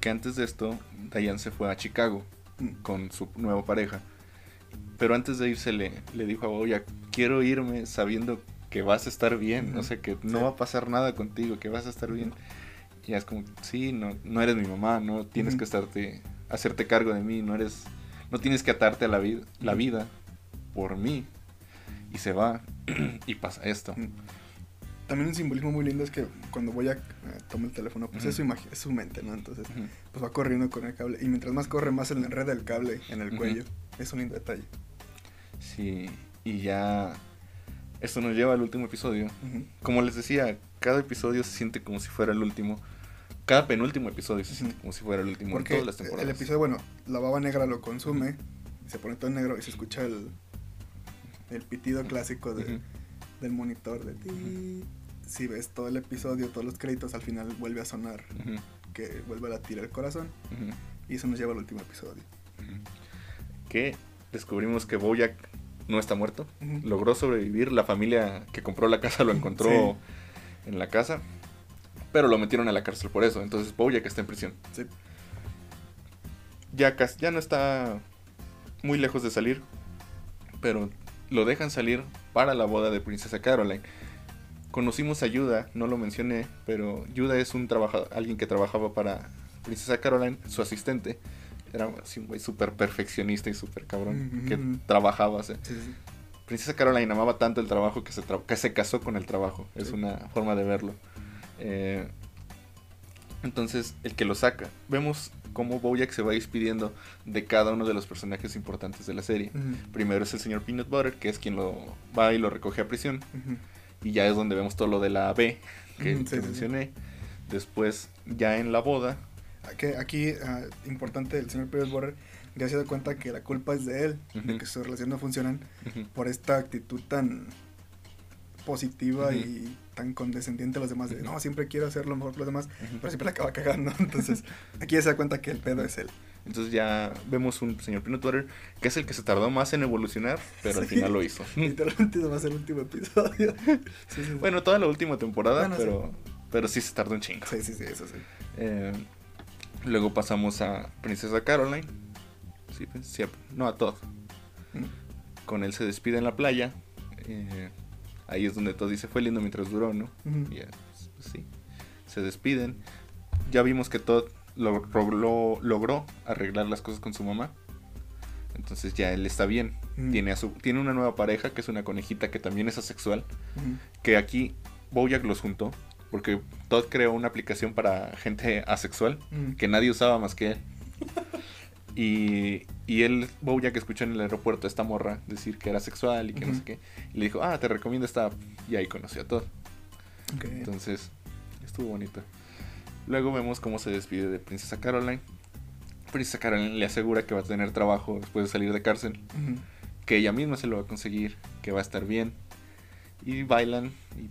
Que antes de esto, Dayan se fue a Chicago Mm. con su nueva pareja. Pero antes de irse le, le dijo a Boya, quiero irme sabiendo que vas a estar bien, Ujú. o sea, que no Sí. va a pasar nada contigo, que vas a estar bien. Y es como, sí, no, no eres mi mamá, no tienes Ujú. que estarte, hacerte cargo de mí, no eres, no tienes que atarte a la, vida la vida por mí. Y se va <clears throat> y pasa esto. Mm. También un simbolismo muy lindo es que cuando Boyac eh, toma el teléfono, pues es, su es su mente, ¿no? Entonces, pues va corriendo con el cable. Y mientras más corre, más se le enreda el cable en el cuello. Es un lindo detalle. Sí, y ya esto nos lleva al último episodio. Como les decía, cada episodio se siente como si fuera el último. Cada penúltimo episodio se siente como si fuera el último Porque en todas las el episodio, bueno, la baba negra lo consume, se pone todo negro y se escucha el, el pitido clásico de- del monitor de ti. Si ves todo el episodio, todos los créditos, al final vuelve a sonar, que vuelve a latir el corazón. Y eso nos lleva al último episodio. Que descubrimos que Bojack no está muerto. Logró sobrevivir. La familia que compró la casa lo encontró en la casa. Pero lo metieron a la cárcel por eso. Entonces Bojack está en prisión. Sí. Ya, ya no está muy lejos de salir. Pero lo dejan salir para la boda de Princesa Caroline. Conocimos a Yuda, no lo mencioné, pero Yuda es un trabajador, alguien que trabajaba para Princesa Caroline, su asistente. Era así un güey súper perfeccionista y súper cabrón, que trabajaba. Sí, sí. Princesa Caroline amaba tanto el trabajo que se, tra- que se casó con el trabajo. Es una forma de verlo. Eh, entonces, el que lo saca. Vemos cómo Bojack se va despidiendo de cada uno de los personajes importantes de la serie. Primero es el señor Peanut Butter, que es quien lo va y lo recoge a prisión. Y ya es donde vemos todo lo de la B que, Ujú, sí, que sí, sí. mencioné. Después, ya en la boda. Aquí, aquí ah, importante, el señor Pérez Borrer ya se da cuenta que la culpa es de él, de que su relación no funcionan por esta actitud tan positiva y tan condescendiente a los demás, de no, siempre quiero hacer lo mejor por los demás, pero siempre la acaba cagando. Entonces, <laughs> aquí ya se da cuenta que el pedo es él. Entonces ya vemos un señor Butter que es el que se tardó más en evolucionar, pero al final lo hizo. <laughs> Literalmente va a ser el último episodio. <laughs> Sí, sí, sí. Bueno, toda la última temporada, Bueno, pero, pero sí se tardó un chingo. sí, sí, sí, eso sí. Eh, luego pasamos a Princesa Caroline. Sí, pues, sí, no a Todd. Mm. Con él se despide en la playa. Eh, ahí es donde Todd dice, fue lindo mientras duró, ¿no? Y, eh, pues, sí, se despiden. Ya vimos que Todd lo- logró, logró arreglar las cosas con su mamá. Entonces ya él está bien. Tiene, a su, tiene una nueva pareja que es una conejita que también es asexual. Que aquí Bojack los juntó. Porque Todd creó una aplicación para gente asexual Mm. que nadie usaba más que él. <laughs> Y, y él, Bojack, escuchó en el aeropuerto a esta morra decir que era sexual y que no sé qué. Y le dijo, ah, te recomiendo esta app. Y ahí conoció a Todd. Ok. Entonces, estuvo bonito. Luego vemos cómo se despide de Princesa Caroline. Princesa Caroline le asegura que va a tener trabajo después de salir de cárcel. Que ella misma se lo va a conseguir. Que va a estar bien. Y bailan y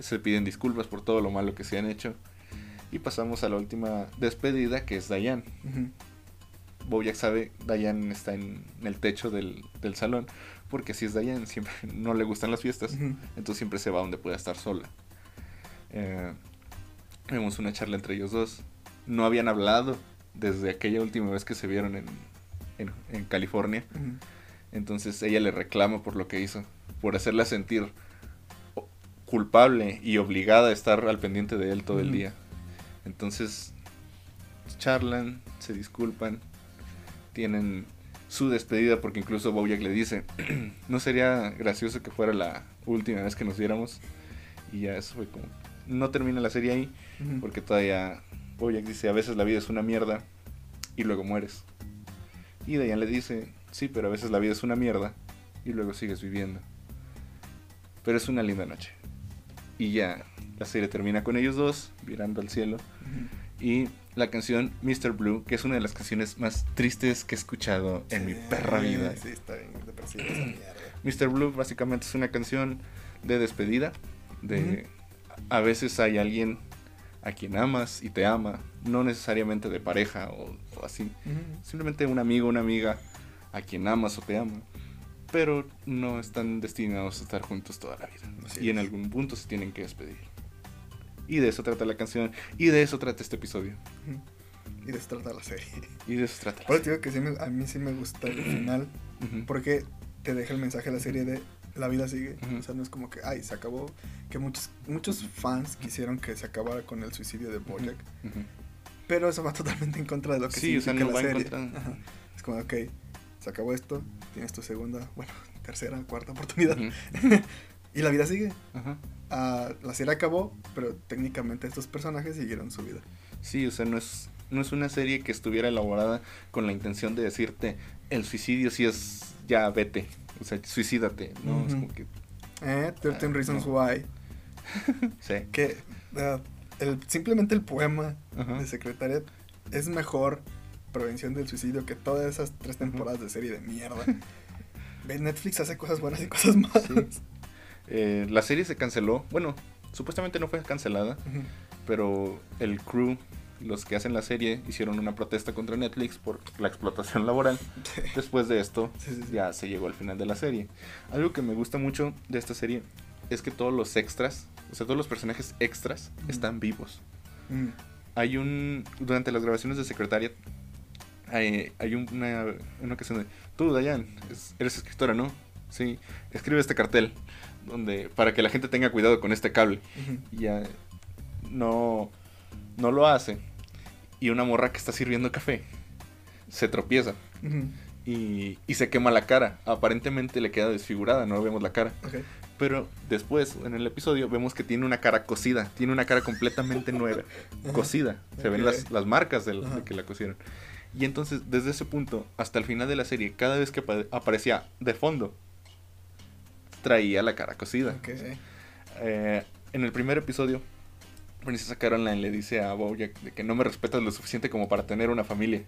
se piden disculpas por todo lo malo que se han hecho. Y pasamos a la última despedida que es Diane. Ujú. Bojack sabe, Diane está en el techo del, del salón, porque si es Diane, siempre <laughs> no le gustan las fiestas, entonces siempre se va donde pueda estar sola. Eh, vemos una charla entre ellos dos. No habían hablado desde aquella última vez que se vieron en, en, en California, entonces ella le reclama por lo que hizo, por hacerla sentir culpable y obligada a estar al pendiente de él todo el día. Entonces charlan, se disculpan, tienen su despedida porque incluso Bojack le dice, <clears throat> no sería gracioso que fuera la última vez que nos viéramos. Y ya eso fue como, no termina la serie ahí porque todavía Bojack dice, a veces la vida es una mierda y luego mueres. Y Diane le dice, sí, pero a veces la vida es una mierda y luego sigues viviendo. Pero es una linda noche. Y ya, la serie termina con ellos dos, mirando al cielo. Y la canción Mr. Blue, que es una de las canciones más tristes que he escuchado en mi perra vida. Sí, está bien depresiva esa mierda. Mr. Blue básicamente es una canción de despedida, de a veces hay alguien a quien amas y te ama, no necesariamente de pareja o, o así, simplemente un amigo, una amiga a quien amas o te ama, pero no están destinados a estar juntos toda la vida Así y en algún punto se tienen que despedir. Y de eso trata la canción y de eso trata este episodio. Y de eso trata la serie. Y de eso trata la Por eso te digo que sí me- a mí sí me gusta el <clears throat> final. Porque te deja el mensaje de la serie de la vida sigue. O sea, no es como que, ay, se acabó. Que muchos, muchos fans quisieron que se acabara con el suicidio de Bojack. Ujú. Pero eso va <laughs> totalmente en contra de lo que Sí, o sea, no la va en serie. contra. Ajá. Es como, ok, se acabó esto, tienes tu segunda, bueno, <laughs> tercera, cuarta oportunidad. Ujú. <laughs> y la vida sigue. Ajá. Ah, la serie acabó, pero técnicamente estos personajes siguieron su vida. Sí, o sea, no es, no es una serie que estuviera elaborada con la intención de decirte, el suicidio sí es, ya vete, o sea, suicídate, ¿no? Es Ujú. como que, Eh, 13 Ah, Reasons no. Why. <laughs> sí. Que ah, el, simplemente el poema de Secretariat es mejor prevención del suicidio que todas esas tres temporadas de serie de mierda. <laughs> Netflix hace cosas buenas y cosas malas. Sí. Eh, la serie se canceló, bueno, supuestamente no fue cancelada, pero el crew, los que hacen la serie, hicieron una protesta contra Netflix por la explotación laboral. Después de esto, Sí, ya se llegó al final de la serie. Algo que me gusta mucho de esta serie es que todos los extras, o sea, todos los personajes extras están vivos. Mm, Hay un. Durante las grabaciones de Secretariat, hay, hay un- una, una ocasión de. Tú, Dayan, es- eres escritora, ¿no? Sí. Escribe este cartel. Donde, para que la gente tenga cuidado con este cable. Y ya. No. No lo hace. Y una morra que está sirviendo café. Se tropieza. Y, y se quema la cara. Aparentemente le queda desfigurada, no vemos la cara. Pero después, en el episodio, vemos que tiene una cara cosida. Tiene una cara completamente nueva. Ajá. Cosida. Se ven las, las marcas de, Ajá. que la cosieron. Y entonces, desde ese punto hasta el final de la serie, cada vez que apa- aparecía de fondo, traía la cara cosida. Ok. Eh, en el primer episodio, Princesa Caroline le dice a Bojack de que no me respetas lo suficiente como para tener una familia.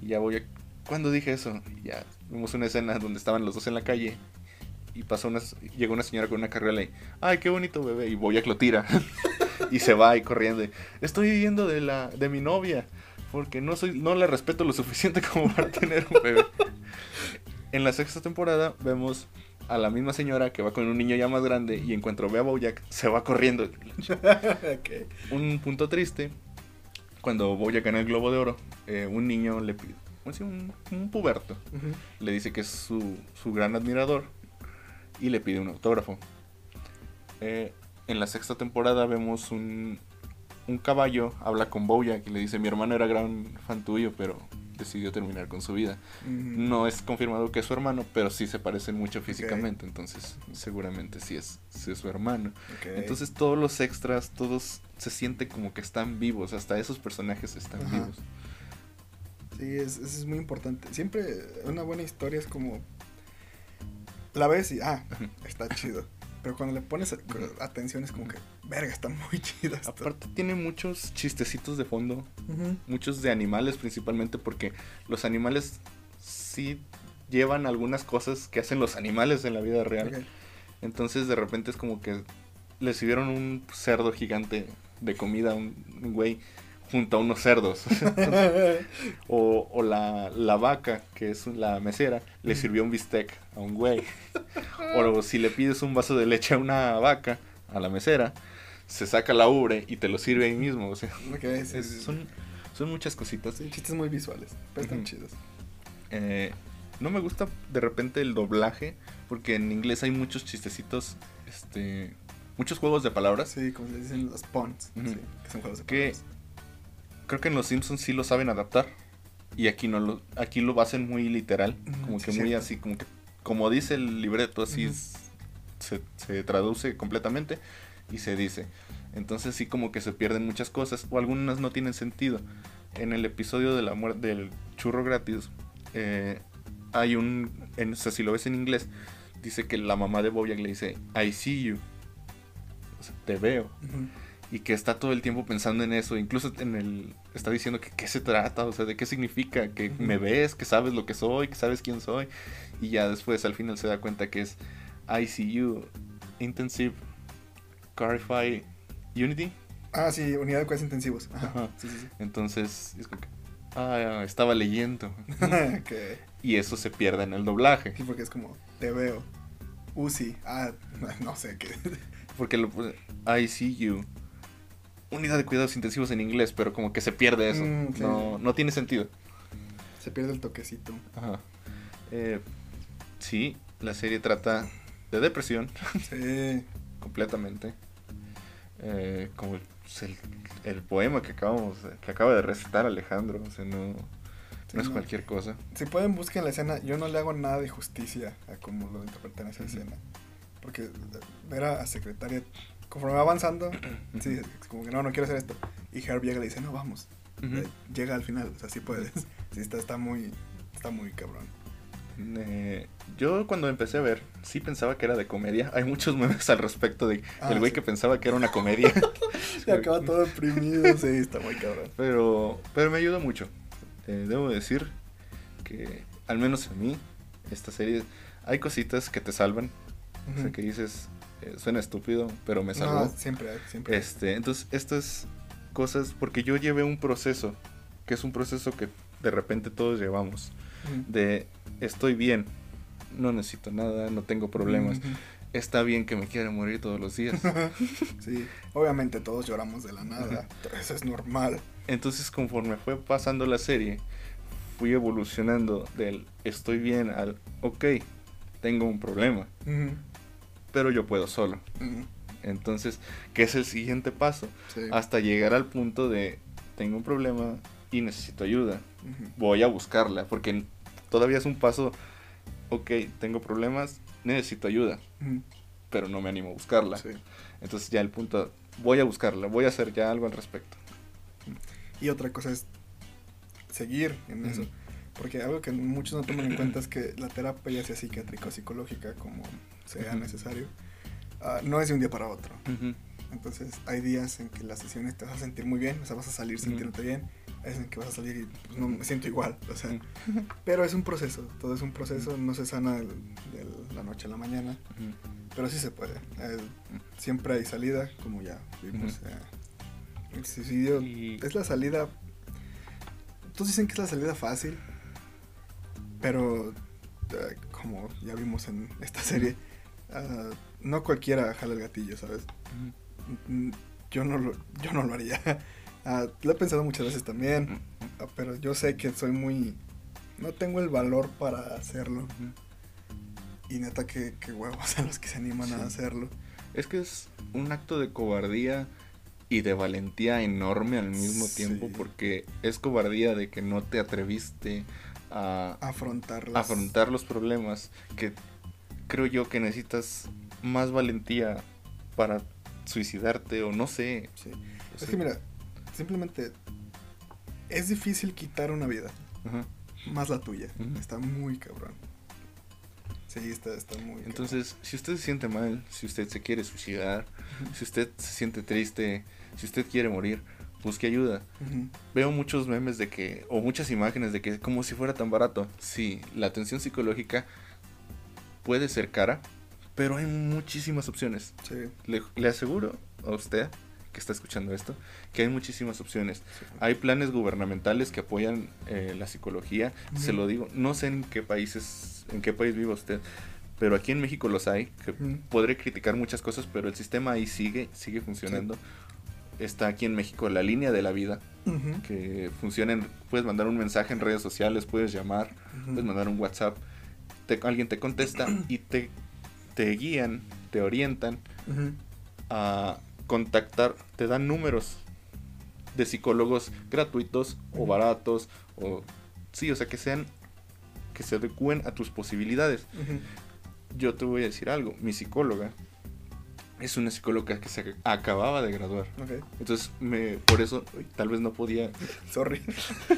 Y ya Bojack, ¿cuándo dije eso? Y ya vimos una escena donde estaban los dos en la calle. Y pasó una, llegó una señora con una carriola y, ay, qué bonito bebé. Y Bojack lo tira. <laughs> y se va y corriendo. Estoy huyendo de, la, de mi novia. Porque no, soy, no la respeto lo suficiente <laughs> como para tener un bebé. En la sexta temporada vemos a la misma señora que va con un niño ya más grande. Y en cuanto ve a Bojack, se va corriendo. <laughs> Un punto triste, cuando Bojack gana el Globo de Oro, eh, un niño le pide, así, un, un puberto, le dice que es su, su gran admirador y le pide un autógrafo. Eh, en la sexta temporada vemos un, un caballo, habla con Bojack y le dice, mi hermano era gran fan tuyo, pero decidió terminar con su vida. No es confirmado que es su hermano, pero sí se parecen mucho físicamente, entonces seguramente sí es, sí es su hermano. Entonces todos los extras, todos se siente como que están vivos, hasta esos personajes están Ajá. vivos. Sí, es, eso es muy importante. Siempre una buena historia es como... La ves y, ah, está chido. <laughs> Pero cuando le pones atención es como que, verga, está muy <laughs> chida esto. Aparte tiene muchos chistecitos de fondo, muchos de animales principalmente porque los animales sí llevan algunas cosas que hacen los animales en la vida real. Entonces de repente es como que le sirvieron un cerdo gigante de comida a un güey junto a unos cerdos. <laughs> O, o la, la vaca, que es la mesera, le sirvió un bistec a un güey. <laughs> O si le pides un vaso de leche a una vaca, a la mesera, se saca la ubre y te lo sirve ahí mismo. O sea, Ok, sí, es- sí, sí. son, son muchas cositas. Chistes muy visuales, pero están chidos. Eh, no me gusta de repente el doblaje, porque en inglés hay muchos chistecitos, este, muchos juegos de palabras. Sí, como se dicen los puns, que son juegos de Que- palabras. Creo que en los Simpsons sí lo saben adaptar. Y aquí no lo, aquí lo hacen muy literal, Ujú, como sí, que muy cierto. así, como que como dice el libreto, así se, se traduce completamente y se dice. Entonces sí como que se pierden muchas cosas o algunas no tienen sentido. En el episodio de la muerte del churro gratis eh, hay un, en, o sea, si lo ves en inglés, dice que la mamá de Bojack le dice I see you, o sea, te veo y que está todo el tiempo pensando en eso, incluso en el está diciendo que qué se trata, o sea, de qué significa, que me ves, que sabes lo que soy, que sabes quién soy y ya después al final se da cuenta que es ICU Intensive Clarify Unity. Ah, sí, unidad de cuidados intensivos. Ajá. Ajá. Sí, sí, sí. Entonces, es como que ah, estaba leyendo. <laughs> que, y eso se pierde en el doblaje, sí, porque es como, te veo. Uzi, ah, <laughs> no sé qué. porque lo puse ICU Unidad de cuidados intensivos en inglés, pero como que se pierde eso. Mm, sí. no, no tiene sentido. Se pierde el toquecito. Ajá. Eh, sí, la serie trata de depresión <laughs> Sí. completamente. Eh, como el, el, poema que acabamos que acaba de recitar Alejandro, o sea, no, Sí, no es no. cualquier cosa. Si pueden, busquen la escena. Yo no le hago nada de justicia a cómo lo interpretan esa escena. Porque ver a secretaria, conforme va avanzando, <clears throat> sí, como que no, no quiero hacer esto. Y Herb llega y le dice, no, vamos. Ujú. Eh, Llega al final, o sea, sí puedes. <laughs> Sí, está, está muy, está muy cabrón. Eh, yo cuando empecé a ver, sí pensaba que era de comedia. Hay muchos memes al respecto de Ah, el güey sí. que pensaba que era una comedia. <laughs> Se acaba todo deprimido, sí, está muy cabrón. Pero, pero me ayuda mucho. Eh, debo decir que, al menos a mí, esta serie, hay cositas que te salvan. O sea, que dices, eh, suena estúpido, pero me salvó. No, siempre siempre. Este, entonces, estas cosas, porque yo llevé un proceso, que es un proceso que de repente todos llevamos, de estoy bien, no necesito nada, no tengo problemas. Está bien que me quiera morir todos los días. <laughs> sí, obviamente todos lloramos de la nada, eso es normal. Entonces conforme fue pasando la serie, fui evolucionando del estoy bien al ok, tengo un problema, pero yo puedo solo. Entonces, ¿qué es el siguiente paso? Hasta llegar al punto de tengo un problema y necesito ayuda. Voy a buscarla, porque todavía es un paso, ok, tengo problemas, necesito ayuda, pero no me animo a buscarla. Entonces ya el punto, voy a buscarla, voy a hacer ya algo al respecto. Y otra cosa es seguir en eso. Porque algo que muchos no toman en cuenta es que la terapia, ya sea psiquiátrica o psicológica, como sea necesario, ah, no es de un día para otro. Entonces hay días en que las sesiones te vas a sentir muy bien, o sea, vas a salir sintiéndote bien, hay días en que vas a salir y pues, no me siento igual, o sea, pero es un proceso, todo es un proceso, no se sana de, la noche a la mañana, pero sí se puede. Eh, siempre hay salida, como ya vimos. Eh, el suicidio es la salida, todos dicen que es la salida fácil, pero eh, como ya vimos en esta serie, ah, no cualquiera jala el gatillo, ¿sabes? Mm, yo no lo, yo no lo haría. <laughs> Ah, lo he pensado muchas veces también, pero yo sé que soy muy... No tengo el valor para hacerlo. Y neta que, huevos <laughs> a los que se animan a hacerlo. Es que es un acto de cobardía y de valentía enorme al mismo tiempo porque es cobardía de que no te atreviste a afrontar, afrontar los problemas que creo yo que necesitas más valentía para suicidarte o no sé. Es que mira, simplemente es difícil quitar una vida. Más la tuya. Está muy cabrón. Sí, está, está muy. Entonces, si usted se siente mal, si usted se quiere suicidar, si usted se siente triste, si usted quiere morir, busque ayuda. Veo muchos memes de que, o muchas imágenes de que como si fuera tan barato. Sí, la atención psicológica puede ser cara, pero hay muchísimas opciones. Le, aseguro a usted que está escuchando esto, que hay muchísimas opciones. Hay planes gubernamentales que apoyan eh, la psicología. Se lo digo, no sé en qué países, en qué país vive usted, pero aquí en México los hay. Que Podré criticar muchas cosas, pero el sistema ahí sigue, sigue funcionando está aquí en México la línea de la vida, que funciona, puedes mandar un mensaje en redes sociales, puedes llamar, puedes mandar un WhatsApp, alguien te contesta <clears throat> y te, te guían, te orientan a contactar, te dan números de psicólogos gratuitos o baratos, o sí, o sea, que sean, que se adecúen a tus posibilidades. Yo te voy a decir algo, mi psicóloga, es una psicóloga que se acababa de graduar. Entonces, me, por eso tal vez no podía. <laughs> Sorry.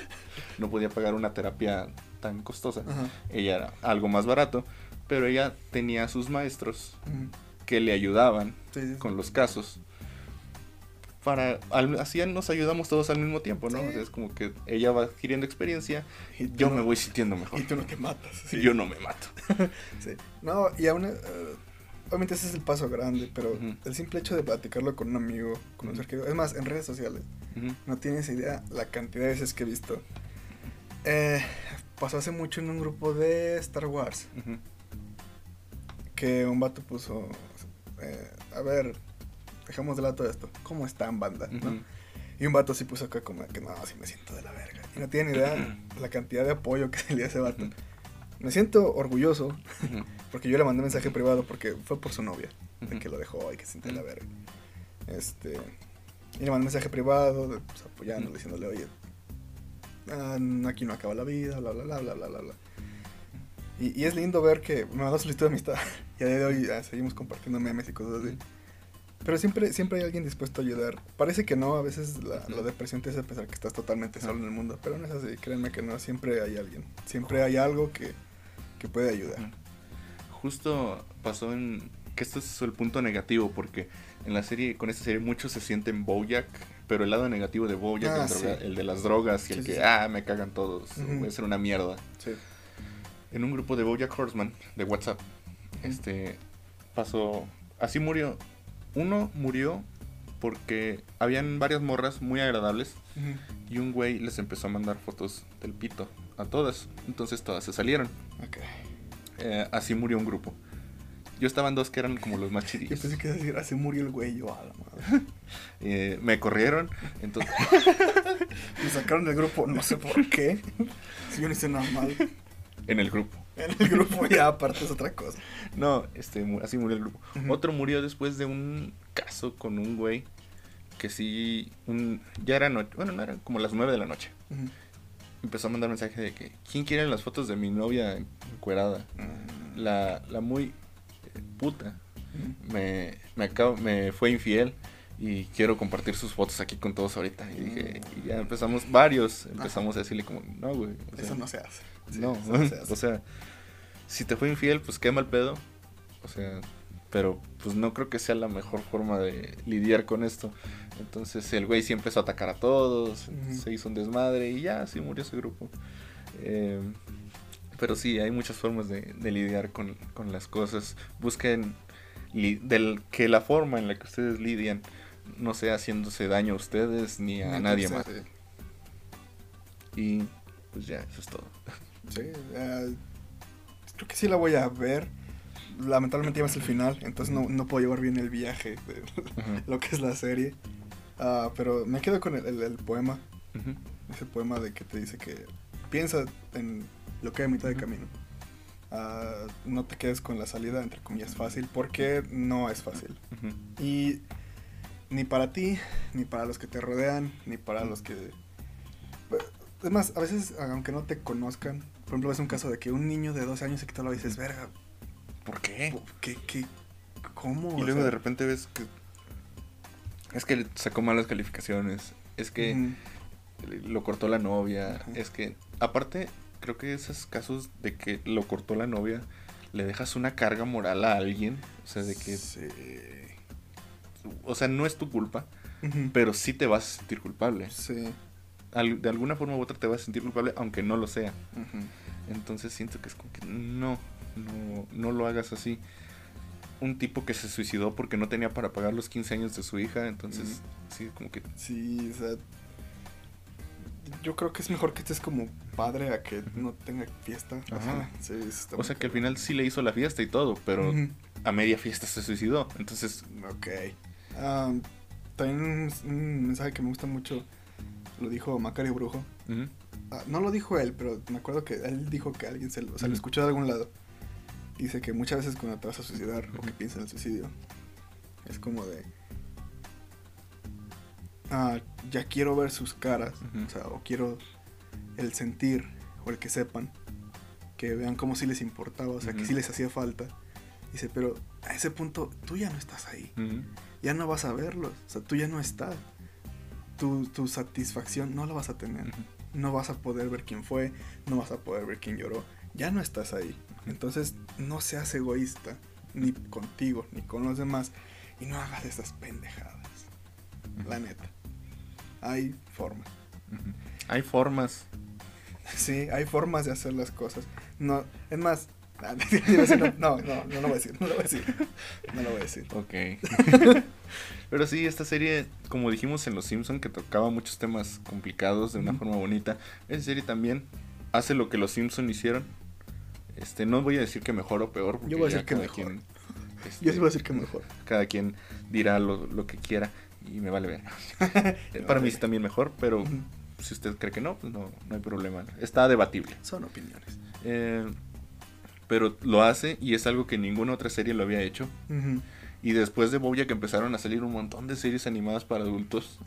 <laughs> no podía pagar una terapia tan costosa. Ella era algo más barato, pero ella tenía a sus maestros que le ayudaban con los casos. Para, así nos ayudamos todos al mismo tiempo, ¿no? es como que ella va adquiriendo experiencia y yo me voy sintiendo mejor. Y tú no te matas. Y yo no me mato. <laughs> sí. No, y aún. Uh, obviamente ese es el paso grande, pero el simple hecho de platicarlo con un amigo, con un ser querido, es más, en redes sociales, no tienes idea la cantidad de veces que he visto. Eh, pasó hace mucho en un grupo de Star Wars, que un vato puso, eh, a ver, dejamos de lado todo esto, ¿cómo están banda? Y un vato sí puso acá como que no, así me siento de la verga. Y no tiene idea <clears throat> la cantidad de apoyo que se <laughs> le ese vato. Me siento orgulloso <laughs> porque yo le mandé un mensaje privado porque fue por su novia, de que lo dejó y que se siente la verga. Este, y le mandé un mensaje privado, pues, apoyándole, diciéndole, oye, ah, aquí no acaba la vida, bla, bla, bla, bla, bla, bla. Y, y es lindo ver que me mandó solicitud de amistad. <laughs> y a día de hoy seguimos compartiendo memes y cosas así. Pero siempre, siempre hay alguien dispuesto a ayudar. Parece que no, a veces la, depresión te hace pensar que estás totalmente solo en el mundo, pero no es así, créanme que no, siempre hay alguien. Siempre hay algo que, que puede ayudar. Justo pasó en que esto es el punto negativo porque en la serie con esta serie muchos se sienten Bojack, pero el lado negativo de Bojack, ah, el, de las drogas y el que ah me cagan todos, voy a ser una mierda. En un grupo de Bojack Horseman de WhatsApp, este pasó así murió. Uno murió porque habían varias morras muy agradables y un güey les empezó a mandar fotos del pito a todas. Entonces todas se salieron. Eh, así murió un grupo. Yo estaba en dos que eran como los más <laughs> Yo chidillos. pensé que decir, así murió el güey, yo a la madre. <laughs> Eh, me corrieron, entonces... <laughs> Me sacaron del grupo, no sé por qué. Si yo no hice nada mal. en el grupo. En el grupo ya aparte es otra cosa. No, este, así murió el grupo. Otro murió después de un caso con un güey que sí, un, ya era noche, bueno, no era como las nueve de la noche. Empezó a mandar mensaje de que, ¿quién quiere las fotos de mi novia encuerada? La, la muy puta me, me, acabo- me fue infiel y quiero compartir sus fotos aquí con todos ahorita. Y dije, y ya empezamos, varios, empezamos a decirle como, no, güey. o sea, Eso no se hace. Sí, no, eso no se hace. <laughs> o sea, si te fue infiel, pues qué mal pedo. O sea, pero pues no creo que sea la mejor forma de lidiar con esto. Entonces el güey sí empezó a atacar a todos, se hizo un desmadre y ya, así murió ese grupo. Eh, pero sí, hay muchas formas de, de lidiar con, con las cosas. Busquen del, que la forma en la que ustedes lidian no sea haciéndose daño a ustedes ni a Ni nadie tercero. más. Y pues ya, eso es todo. Sí, eh, creo que sí la voy a ver. Lamentablemente ya es el final, entonces no, no puedo llevar bien el viaje de <laughs> lo que es la serie. Ah, pero me quedo con el, el- el poema, ese poema de que te dice que piensa en lo que hay a mitad de camino. Ah, no te quedes con la salida, entre comillas, fácil, porque no es fácil. Y ni para ti, ni para los que te rodean, ni para los que... Es más, a veces, aunque no te conozcan, por ejemplo, es un caso de que un niño de 12 años se quita la dices, verga, ¿Por qué? ¿qué, qué, cómo? Y O luego sea, de repente ves que es que sacó malas calificaciones, es que lo cortó la novia, es que aparte creo que esos casos de que lo cortó la novia le dejas una carga moral a alguien, o sea, de que Sí. o sea, no es tu culpa, pero sí te vas a sentir culpable. Sí. Al- de alguna forma u otra te vas a sentir culpable aunque no lo sea. Entonces siento que es como que no, no, no lo hagas así. Un tipo que se suicidó porque no tenía para pagar los 15 años de su hija, entonces sí, como que... Sí, o sea... Yo creo que es mejor que estés como padre a que no tenga fiesta. Ajá. Sí, está O sea que al final sí le hizo la fiesta y todo, pero Ujú. a media fiesta se suicidó. Entonces, Ok. Ah, también un, un mensaje que me gusta mucho lo dijo Macario Brujo. ujú, Ah, no lo dijo él, pero me acuerdo que él dijo que alguien se lo, o sea, lo Ujú. escuchó de algún lado. Dice que muchas veces cuando te vas a suicidar o que piensas en el suicidio, es como de... Ah, ya quiero ver sus caras, o sea, o quiero el sentir o el que sepan, que vean como si les importaba, o sea, que sí les hacía falta. Dice, pero a ese punto tú ya no estás ahí ya no vas a verlos. O sea, tú ya no estás. Tu, tu satisfacción no la vas a tener. No vas a poder ver quién fue, no vas a poder ver quién lloró. Ya no estás ahí. Entonces, no seas egoísta, ni contigo, ni con los demás. Y no hagas esas pendejadas. La neta. Hay formas. Hay formas. Sí, hay formas de hacer las cosas. No, es más. <laughs> No, no, no lo voy a decir, no lo voy a decir. No lo voy a decir. Ok. <laughs> Pero sí, esta serie, como dijimos en Los Simpson, que tocaba muchos temas complicados de una forma bonita, esa serie también hace lo que Los Simpson hicieron. Este, no voy a decir que mejor o peor, porque Yo voy a decir que mejor. quien, este, Yo sí voy a decir que mejor. cada quien dirá lo, lo que quiera y me vale ver. <laughs> Para mí sí también mejor, pero si usted cree que no, pues no, no hay problema. Está debatible. Son opiniones. Eh, pero lo hace y es algo que ninguna otra serie lo había hecho. Y después de Bojack empezaron a salir un montón de series animadas para adultos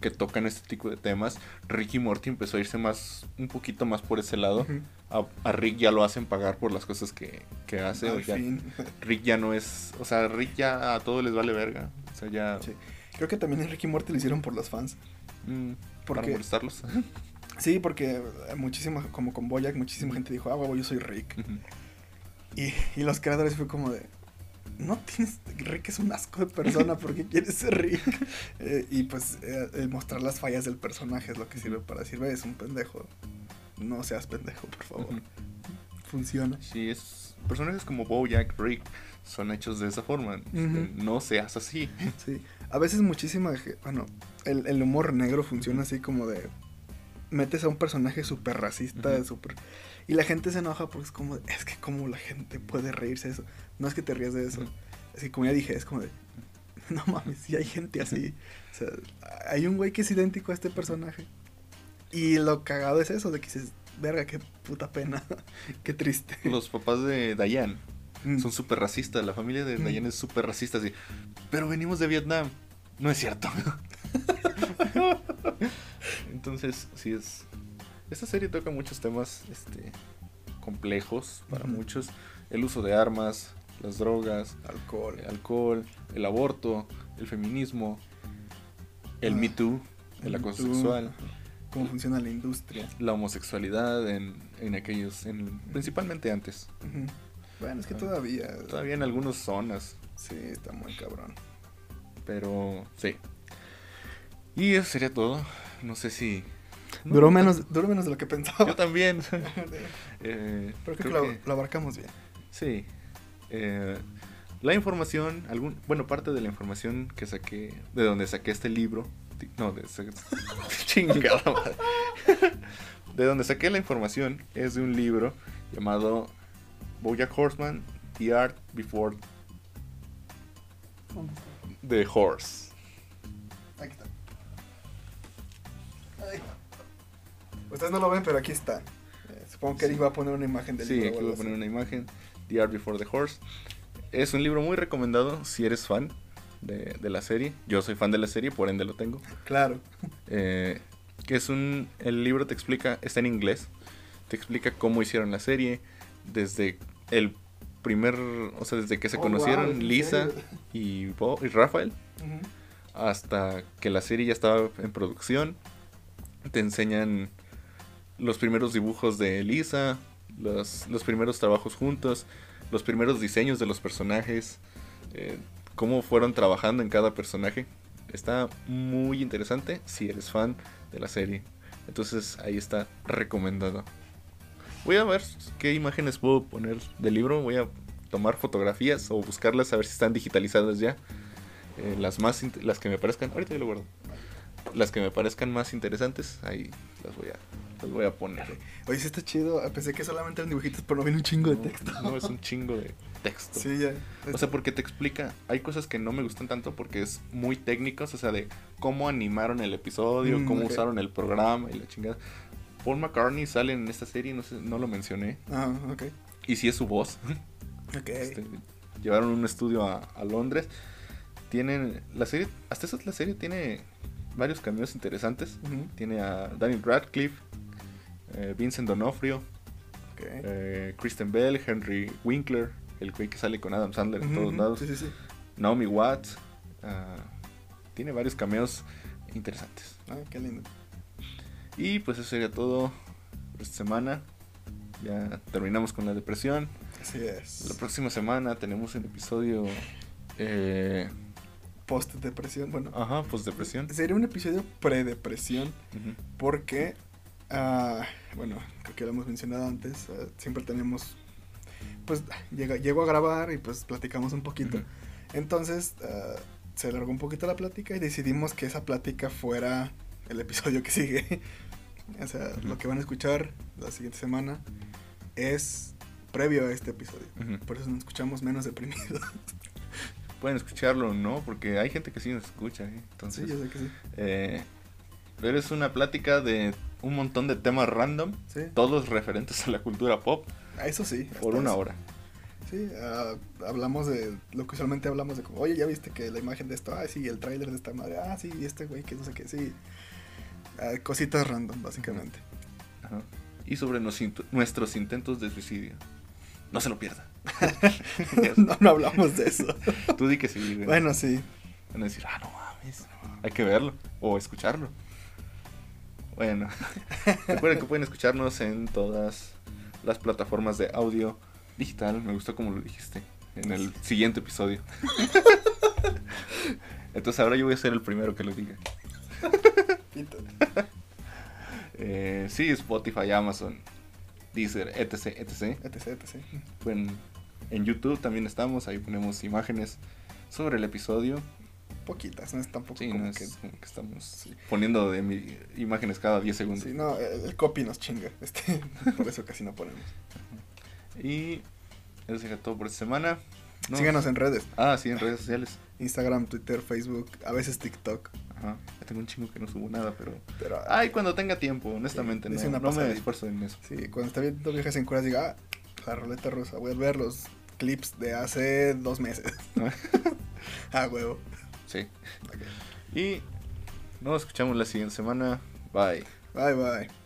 que tocan este tipo de temas. Rick y Morty empezó a irse más, un poquito más por ese lado. A, a Rick ya lo hacen pagar por las cosas que, que hace. ya-. Rick ya no es, o sea, Rick ya a todos les vale verga. O sea, ya Sí. Creo que también en Ricky Morty lo hicieron por los fans. mm, ¿Por para molestarlos. Sí, porque muchísima, como con Boyack, muchísima gente dijo, ah, huevo, yo soy Rick. Y, y los creadores fue como de, no tienes, Rick es un asco de persona porque quieres ser Rick. <laughs> Eh, y pues eh, mostrar las fallas del personaje es lo que sirve para decir, ve, es un pendejo. No seas pendejo, por favor. Funciona. Sí, es personajes como Bojack, Rick son hechos de esa forma. No seas así. Sí. A veces muchísima, bueno, el, el humor negro funciona así como de, metes a un personaje súper racista, súper... Y la gente se enoja porque es como, es que como la gente puede reírse de eso. No es que te rías de eso. Es que como ya dije, es como de, <laughs> no mames, sí hay gente así. O sea, hay un güey que es idéntico a este personaje. Y lo cagado es eso, de que dices, verga, qué puta pena, <laughs> qué triste. Los papás de Dayan Mm. son súper racistas. La familia de Mm. Dayan es súper racista. Así, pero venimos de Vietnam. No es cierto. <laughs> Entonces, sí es. Esta serie toca muchos temas este, complejos para muchos. El uso de armas, las drogas, Alcohol. el alcohol, el aborto, el feminismo, el Ah, Me Too, el acoso Too, sexual. Cómo funciona la industria. la homosexualidad en, en aquellos, en, principalmente antes. Bueno, es que todavía... Todavía en algunas zonas, Sí, está muy cabrón. Pero sí. Y eso sería todo. No sé si... no, Duró no, menos, duró menos de lo que pensaba. Yo también. <laughs> <laughs> Eh, Pero creo, que, lo, lo abarcamos bien. Sí. Eh, la información, algún, bueno, parte de la información que saqué, de donde saqué este libro, no, de <laughs> chingada madre. de donde saqué la información es de un libro llamado Bojack Horseman, The Art Before the Horse. Aquí está. Ahí. Ustedes no lo ven, pero aquí está. Eh, supongo que Sí. Eric va a poner una imagen del Sí, libro. o aquí voy a poner una imagen. The Art Before the Horse. Es un libro muy recomendado si eres fan de, de la serie. Yo soy fan de la serie, por ende lo tengo. Claro. Eh, que es un... El libro te explica, está en inglés, te explica cómo hicieron la serie, desde el primer, o sea, desde que se Oh, conocieron wow, ¿en Lisa y, Bo- y Rafael, hasta que la serie ya estaba en producción. Te enseñan los primeros dibujos de Lisa, los, los primeros trabajos juntos, los primeros diseños de los personajes, eh, cómo fueron trabajando en cada personaje. Está muy interesante si eres fan de la serie. Entonces ahí está recomendado. Voy a ver qué imágenes puedo poner del libro. Voy a tomar fotografías o buscarlas a ver si están digitalizadas ya. Eh, las más las que me parezcan, ahorita yo lo guardo. Las que me parezcan más interesantes, ahí las voy a las voy a poner. Oye, sí está chido. Pensé que solamente eran dibujitos, pero no viene un chingo de texto. No, es un chingo de texto. Sí, ya. O sea, porque te explica, hay cosas que no me gustan tanto porque es muy técnicos, o sea, de cómo animaron el episodio, Mm, cómo usaron el programa y la chingada. Paul McCartney sale en esta serie, no sé, no lo mencioné. Ah, ok. Y si es su voz. <laughs> Ok. Este, llevaron un estudio a, a Londres. Tienen la serie, hasta eso la serie tiene varios cameos interesantes. Tiene a Daniel Radcliffe, eh, Vincent D'Onofrio, eh, Kristen Bell, Henry Winkler, el güey que sale con Adam Sandler en todos lados, Sí, sí, sí. Naomi Watts. ah, tiene varios cameos interesantes. Ah, qué lindo. Y pues eso sería todo esta semana. Ya terminamos con la depresión. Así es. La próxima semana tenemos el episodio. Eh, Post-depresión. Bueno, ajá, pues depresión. sería un episodio pre-depresión. Porque, ah, bueno, creo que lo hemos mencionado antes, ah, siempre tenemos, pues, llega, llego a grabar y pues platicamos un poquito. Ujú. Entonces, ah, se alargó un poquito la plática y decidimos que esa plática fuera el episodio que sigue. O sea, Ujú. lo que van a escuchar la siguiente semana es previo a este episodio. Ujú. Por eso nos escuchamos menos deprimidos. Pueden escucharlo o no, porque hay gente que sí nos escucha. ¿eh? sí, Entonces, yo sé que sí. eh, pero es una plática de un montón de temas random, Sí, todos referentes a la cultura pop, Ah, eso sí. por una eso. hora. Sí, ah, hablamos de lo que usualmente hablamos de como, oye, ya viste que la imagen de esto, ah, sí, el tráiler de esta madre, ah, sí, este güey que no sé qué, sí. Ah, cositas random, básicamente. Ajá. Y sobre nos- nuestros intentos de suicidio. No se lo pierdan. <laughs> no, no hablamos de eso. <laughs> Tú di que sí. güey. bueno, sí. Van a decir, ah, no mames. Hay que verlo o escucharlo. Bueno, <laughs> recuerden que pueden escucharnos en todas las plataformas de audio digital. Me gustó como lo dijiste en el siguiente episodio. Entonces ahora yo voy a ser el primero que lo diga. Pito. <laughs> Eh, sí, Spotify, Amazon, Deezer, etc, etc. etc, etc. Pueden- en YouTube también estamos, ahí ponemos imágenes sobre el episodio. poquitas, no es tampoco Sí, como no es que... que estamos Sí. poniendo de mi- imágenes cada 10 segundos. Sí, no, el, el copy nos chinga, <laughs> este, por eso casi no ponemos. Y eso sería todo por esta semana. No. Síganos en redes, Ah, sí, en redes sociales. Instagram, Twitter, Facebook, a veces TikTok, Ajá. Ya tengo un chingo que no subo nada, pero. pero... Ay, cuando tenga tiempo, honestamente, Sí, no, no me esfuerzo en eso. Sí, cuando está viendo viejas en curas diga, ah, la ruleta rusa, voy a ver los clips de hace dos meses. <laughs> <laughs> ah, huevo. Sí. Y nos escuchamos la siguiente semana. Bye. Bye, bye.